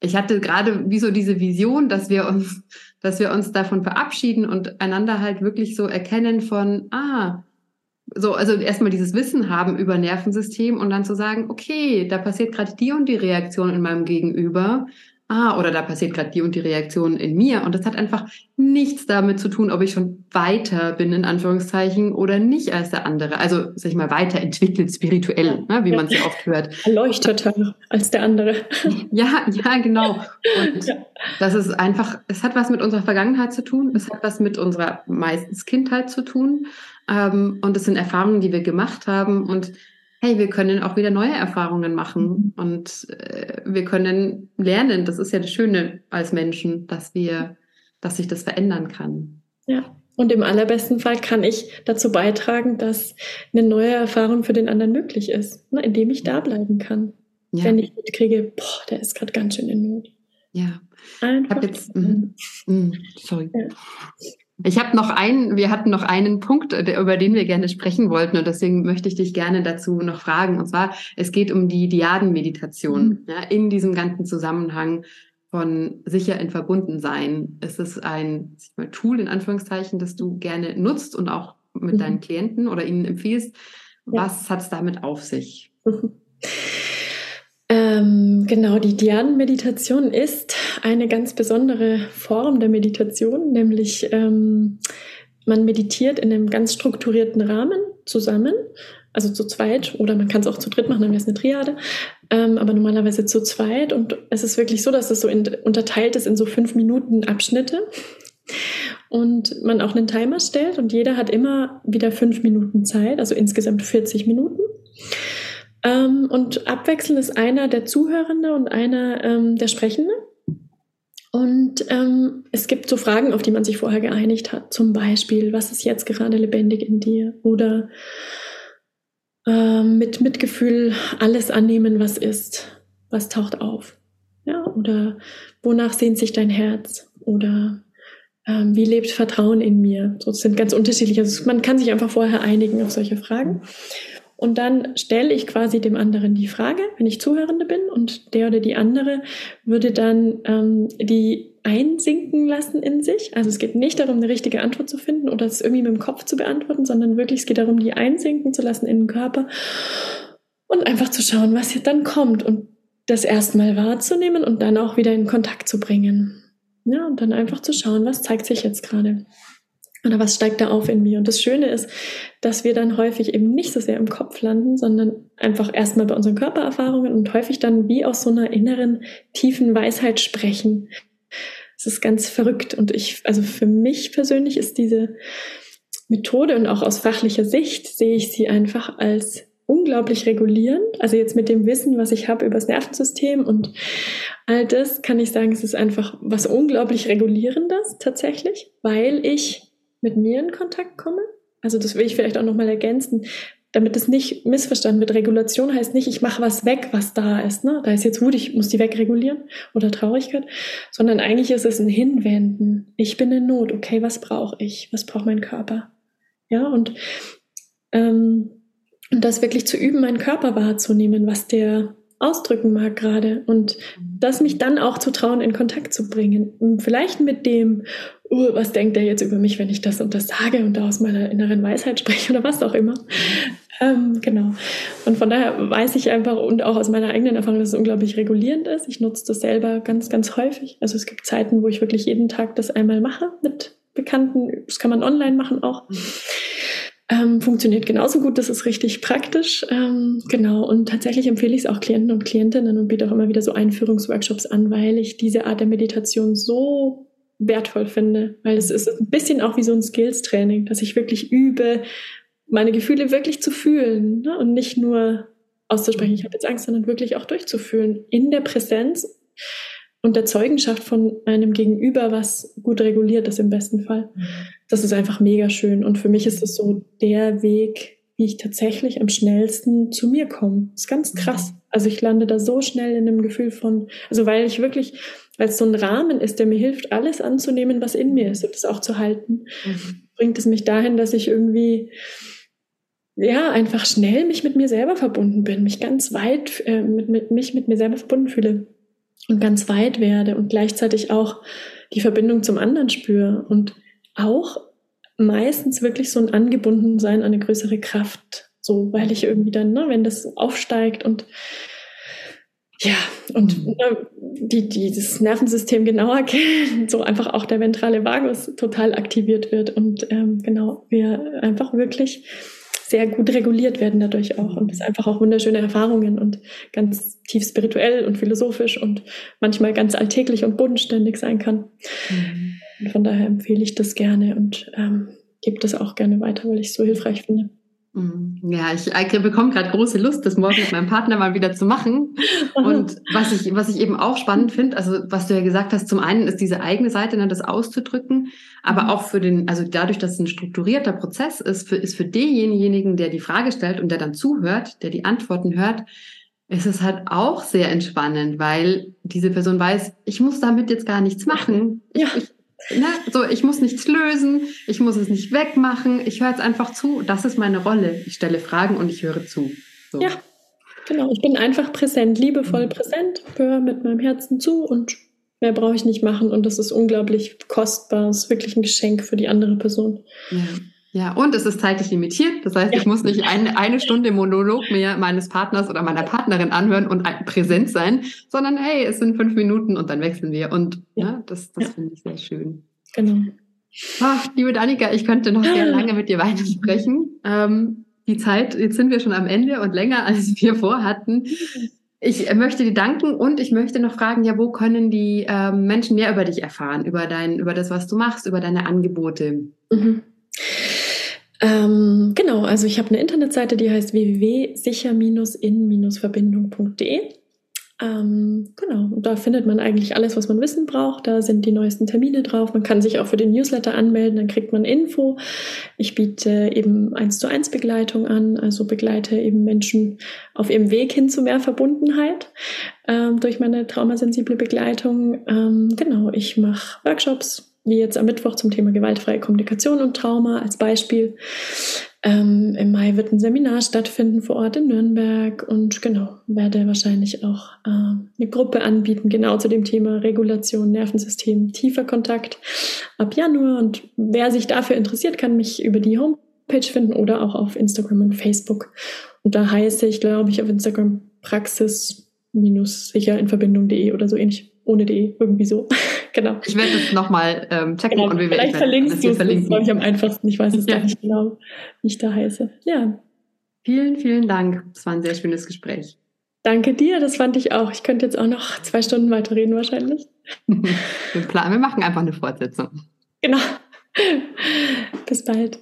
ich hatte gerade wie so diese Vision, dass wir uns, dass wir uns davon verabschieden und einander halt wirklich so erkennen von, ah, so, also erstmal dieses Wissen haben über Nervensystem und dann zu sagen, okay, da passiert gerade die und die Reaktion in meinem Gegenüber. Ah, oder da passiert gerade die und die Reaktion in mir. Und das hat einfach nichts damit zu tun, ob ich schon weiter bin, in Anführungszeichen, oder nicht als der andere. Also, sag ich mal, weiterentwickelt spirituell, ne, wie man es ja oft hört. Erleuchteter als der andere. Ja, ja, genau. Und ja. das ist einfach, es hat was mit unserer Vergangenheit zu tun. Es hat was mit unserer meistens Kindheit zu tun. Ähm, und das sind Erfahrungen, die wir gemacht haben. Und hey, wir können auch wieder neue Erfahrungen machen. Mhm. Und äh, wir können lernen. Das ist ja das Schöne als Menschen, dass wir, dass sich das verändern kann. Ja. Und im allerbesten Fall kann ich dazu beitragen, dass eine neue Erfahrung für den anderen möglich ist, ne, indem ich da bleiben kann. Ja. Wenn ich mitkriege, boah, der ist gerade ganz schön in Not. Ja. Einfach. Ich habe jetzt, mm, mm, sorry. Ja. Ich habe noch einen, wir hatten noch einen Punkt, über den wir gerne sprechen wollten und deswegen möchte ich dich gerne dazu noch fragen. Und zwar, es geht um die Diadenmeditation. Mhm. Ja, in diesem ganzen Zusammenhang von sicher in Verbundensein. Es ist ein mal, Tool in Anführungszeichen, das du gerne nutzt und auch mit mhm. deinen Klienten oder ihnen empfiehlst. Was ja. hat es damit auf sich? [laughs] Ähm, genau, die Dhyan-Meditation ist eine ganz besondere Form der Meditation, nämlich ähm, man meditiert in einem ganz strukturierten Rahmen zusammen, also zu zweit oder man kann es auch zu dritt machen, dann wäre es eine Triade, ähm, aber normalerweise zu zweit und es ist wirklich so, dass es so in, unterteilt ist in so fünf Minuten Abschnitte und man auch einen Timer stellt und jeder hat immer wieder fünf Minuten Zeit, also insgesamt 40 Minuten. Ähm, und abwechselnd ist einer der Zuhörende und einer ähm, der Sprechende. Und ähm, es gibt so Fragen, auf die man sich vorher geeinigt hat. Zum Beispiel, was ist jetzt gerade lebendig in dir? Oder ähm, mit Mitgefühl alles annehmen, was ist. Was taucht auf? Ja, oder wonach sehnt sich dein Herz? Oder ähm, wie lebt Vertrauen in mir? So, das sind ganz unterschiedliche. Also man kann sich einfach vorher einigen auf solche Fragen. Und dann stelle ich quasi dem anderen die Frage, wenn ich Zuhörende bin, und der oder die andere würde dann ähm, die einsinken lassen in sich. Also es geht nicht darum, eine richtige Antwort zu finden oder es irgendwie mit dem Kopf zu beantworten, sondern wirklich es geht darum, die einsinken zu lassen in den Körper und einfach zu schauen, was jetzt dann kommt und das erstmal wahrzunehmen und dann auch wieder in Kontakt zu bringen. Ja, und dann einfach zu schauen, was zeigt sich jetzt gerade. Oder was steigt da auf in mir? Und das Schöne ist, dass wir dann häufig eben nicht so sehr im Kopf landen, sondern einfach erstmal bei unseren Körpererfahrungen und häufig dann wie aus so einer inneren, tiefen Weisheit sprechen. Es ist ganz verrückt. Und ich, also für mich persönlich ist diese Methode und auch aus fachlicher Sicht sehe ich sie einfach als unglaublich regulierend. Also jetzt mit dem Wissen, was ich habe über das Nervensystem und all das, kann ich sagen, es ist einfach was unglaublich regulierendes tatsächlich, weil ich mit mir in Kontakt komme. Also das will ich vielleicht auch nochmal ergänzen, damit es nicht missverstanden wird. Regulation heißt nicht, ich mache was weg, was da ist. Ne? Da ist jetzt Wut, ich muss die wegregulieren oder Traurigkeit, sondern eigentlich ist es ein Hinwenden. Ich bin in Not. Okay, was brauche ich? Was braucht mein Körper? Ja, und ähm, und das wirklich zu üben, meinen Körper wahrzunehmen, was der ausdrücken mag gerade und das mich dann auch zu trauen, in Kontakt zu bringen. Vielleicht mit dem, uh, was denkt er jetzt über mich, wenn ich das und das sage und da aus meiner inneren Weisheit [laughs] spreche oder was auch immer. Ähm, genau. Und von daher weiß ich einfach und auch aus meiner eigenen Erfahrung, dass es unglaublich regulierend ist. Ich nutze das selber ganz, ganz häufig. Also es gibt Zeiten, wo ich wirklich jeden Tag das einmal mache mit Bekannten. Das kann man online machen auch. Ähm, funktioniert genauso gut, das ist richtig praktisch. Ähm, genau, und tatsächlich empfehle ich es auch Klienten und Klientinnen und biete auch immer wieder so Einführungsworkshops an, weil ich diese Art der Meditation so wertvoll finde, weil es ist ein bisschen auch wie so ein Skills-Training, dass ich wirklich übe, meine Gefühle wirklich zu fühlen ne? und nicht nur auszusprechen, ich habe jetzt Angst, sondern wirklich auch durchzufühlen in der Präsenz und der Zeugenschaft von einem Gegenüber, was gut reguliert ist im besten Fall. Mhm. Das ist einfach mega schön. Und für mich ist das so der Weg, wie ich tatsächlich am schnellsten zu mir komme. Das ist ganz mhm. krass. Also ich lande da so schnell in einem Gefühl von, also weil ich wirklich, weil es so ein Rahmen ist, der mir hilft, alles anzunehmen, was in mir ist und das auch zu halten, mhm. bringt es mich dahin, dass ich irgendwie ja, einfach schnell mich mit mir selber verbunden bin, mich ganz weit äh, mit, mit mich mit mir selber verbunden fühle und ganz weit werde und gleichzeitig auch die Verbindung zum anderen spüre und auch meistens wirklich so ein Angebundensein an eine größere Kraft. So, weil ich irgendwie dann, ne, wenn das aufsteigt und ja, und mhm. ne, die, die das Nervensystem genauer [laughs] kennen, so einfach auch der ventrale Vagus total aktiviert wird und ähm, genau, wir einfach wirklich sehr gut reguliert werden dadurch auch. Und es einfach auch wunderschöne Erfahrungen und ganz tief spirituell und philosophisch und manchmal ganz alltäglich und bodenständig sein kann. Mhm. Und von daher empfehle ich das gerne und ähm, gebe das auch gerne weiter, weil ich es so hilfreich finde. Mhm. Ja, ich, ich bekomme gerade große Lust, das morgen mit meinem Partner mal wieder zu machen. Und [laughs] was ich, was ich eben auch spannend finde, also was du ja gesagt hast, zum einen ist diese eigene Seite, ne, das auszudrücken, aber mhm. auch für den, also dadurch, dass es ein strukturierter Prozess ist, für, ist für denjenigen, der die Frage stellt und der dann zuhört, der die Antworten hört, ist es halt auch sehr entspannend, weil diese Person weiß, ich muss damit jetzt gar nichts machen. Ja. Ich, Ne? So, ich muss nichts lösen, ich muss es nicht wegmachen, ich höre jetzt einfach zu. Das ist meine Rolle. Ich stelle Fragen und ich höre zu. So. Ja, genau. Ich bin einfach präsent, liebevoll mhm. präsent, höre mit meinem Herzen zu und mehr brauche ich nicht machen. Und das ist unglaublich kostbar. Das ist wirklich ein Geschenk für die andere Person. Ja. Ja, und es ist zeitlich limitiert. Das heißt, ich muss nicht eine, eine Stunde Monolog mehr meines Partners oder meiner Partnerin anhören und präsent sein, sondern hey, es sind fünf Minuten und dann wechseln wir. Und ja, ja das, das ja. finde ich sehr schön. Genau. Ach, liebe Danika, ich könnte noch sehr lange mit dir weitersprechen. Ähm, die Zeit, jetzt sind wir schon am Ende und länger, [laughs] als wir vorhatten. Ich möchte dir danken und ich möchte noch fragen, ja, wo können die ähm, Menschen mehr über dich erfahren, über dein, über das, was du machst, über deine Angebote? Mhm. Ähm, genau, also ich habe eine Internetseite, die heißt www.sicher-in-verbindung.de. Ähm, genau, da findet man eigentlich alles, was man wissen braucht. Da sind die neuesten Termine drauf. Man kann sich auch für den Newsletter anmelden, dann kriegt man Info. Ich biete eben eins zu eins Begleitung an, also begleite eben Menschen auf ihrem Weg hin zu mehr Verbundenheit ähm, durch meine traumasensible Begleitung. Ähm, genau, ich mache Workshops, wie jetzt am Mittwoch zum Thema gewaltfreie Kommunikation und Trauma als Beispiel. Ähm, Im Mai wird ein Seminar stattfinden vor Ort in Nürnberg und genau, werde wahrscheinlich auch äh, eine Gruppe anbieten, genau zu dem Thema Regulation, Nervensystem, tiefer Kontakt ab Januar. Und wer sich dafür interessiert, kann mich über die Homepage finden oder auch auf Instagram und Facebook. Und da heiße ich, glaube ich, auf Instagram praxis-sicher in Verbindung.de oder so ähnlich ohne D, irgendwie so. [laughs] genau. Ich werde es nochmal ähm, checken genau. und wir Vielleicht verlinkst du es, das ist, glaube ich, am einfachsten. Ich weiß es ja. gar nicht genau, wie ich da heiße. Ja. Vielen, vielen Dank. Das war ein sehr schönes Gespräch. Danke dir, das fand ich auch. Ich könnte jetzt auch noch zwei Stunden weiterreden wahrscheinlich. [laughs] wir, planen, wir machen einfach eine Fortsetzung. Genau. Bis bald.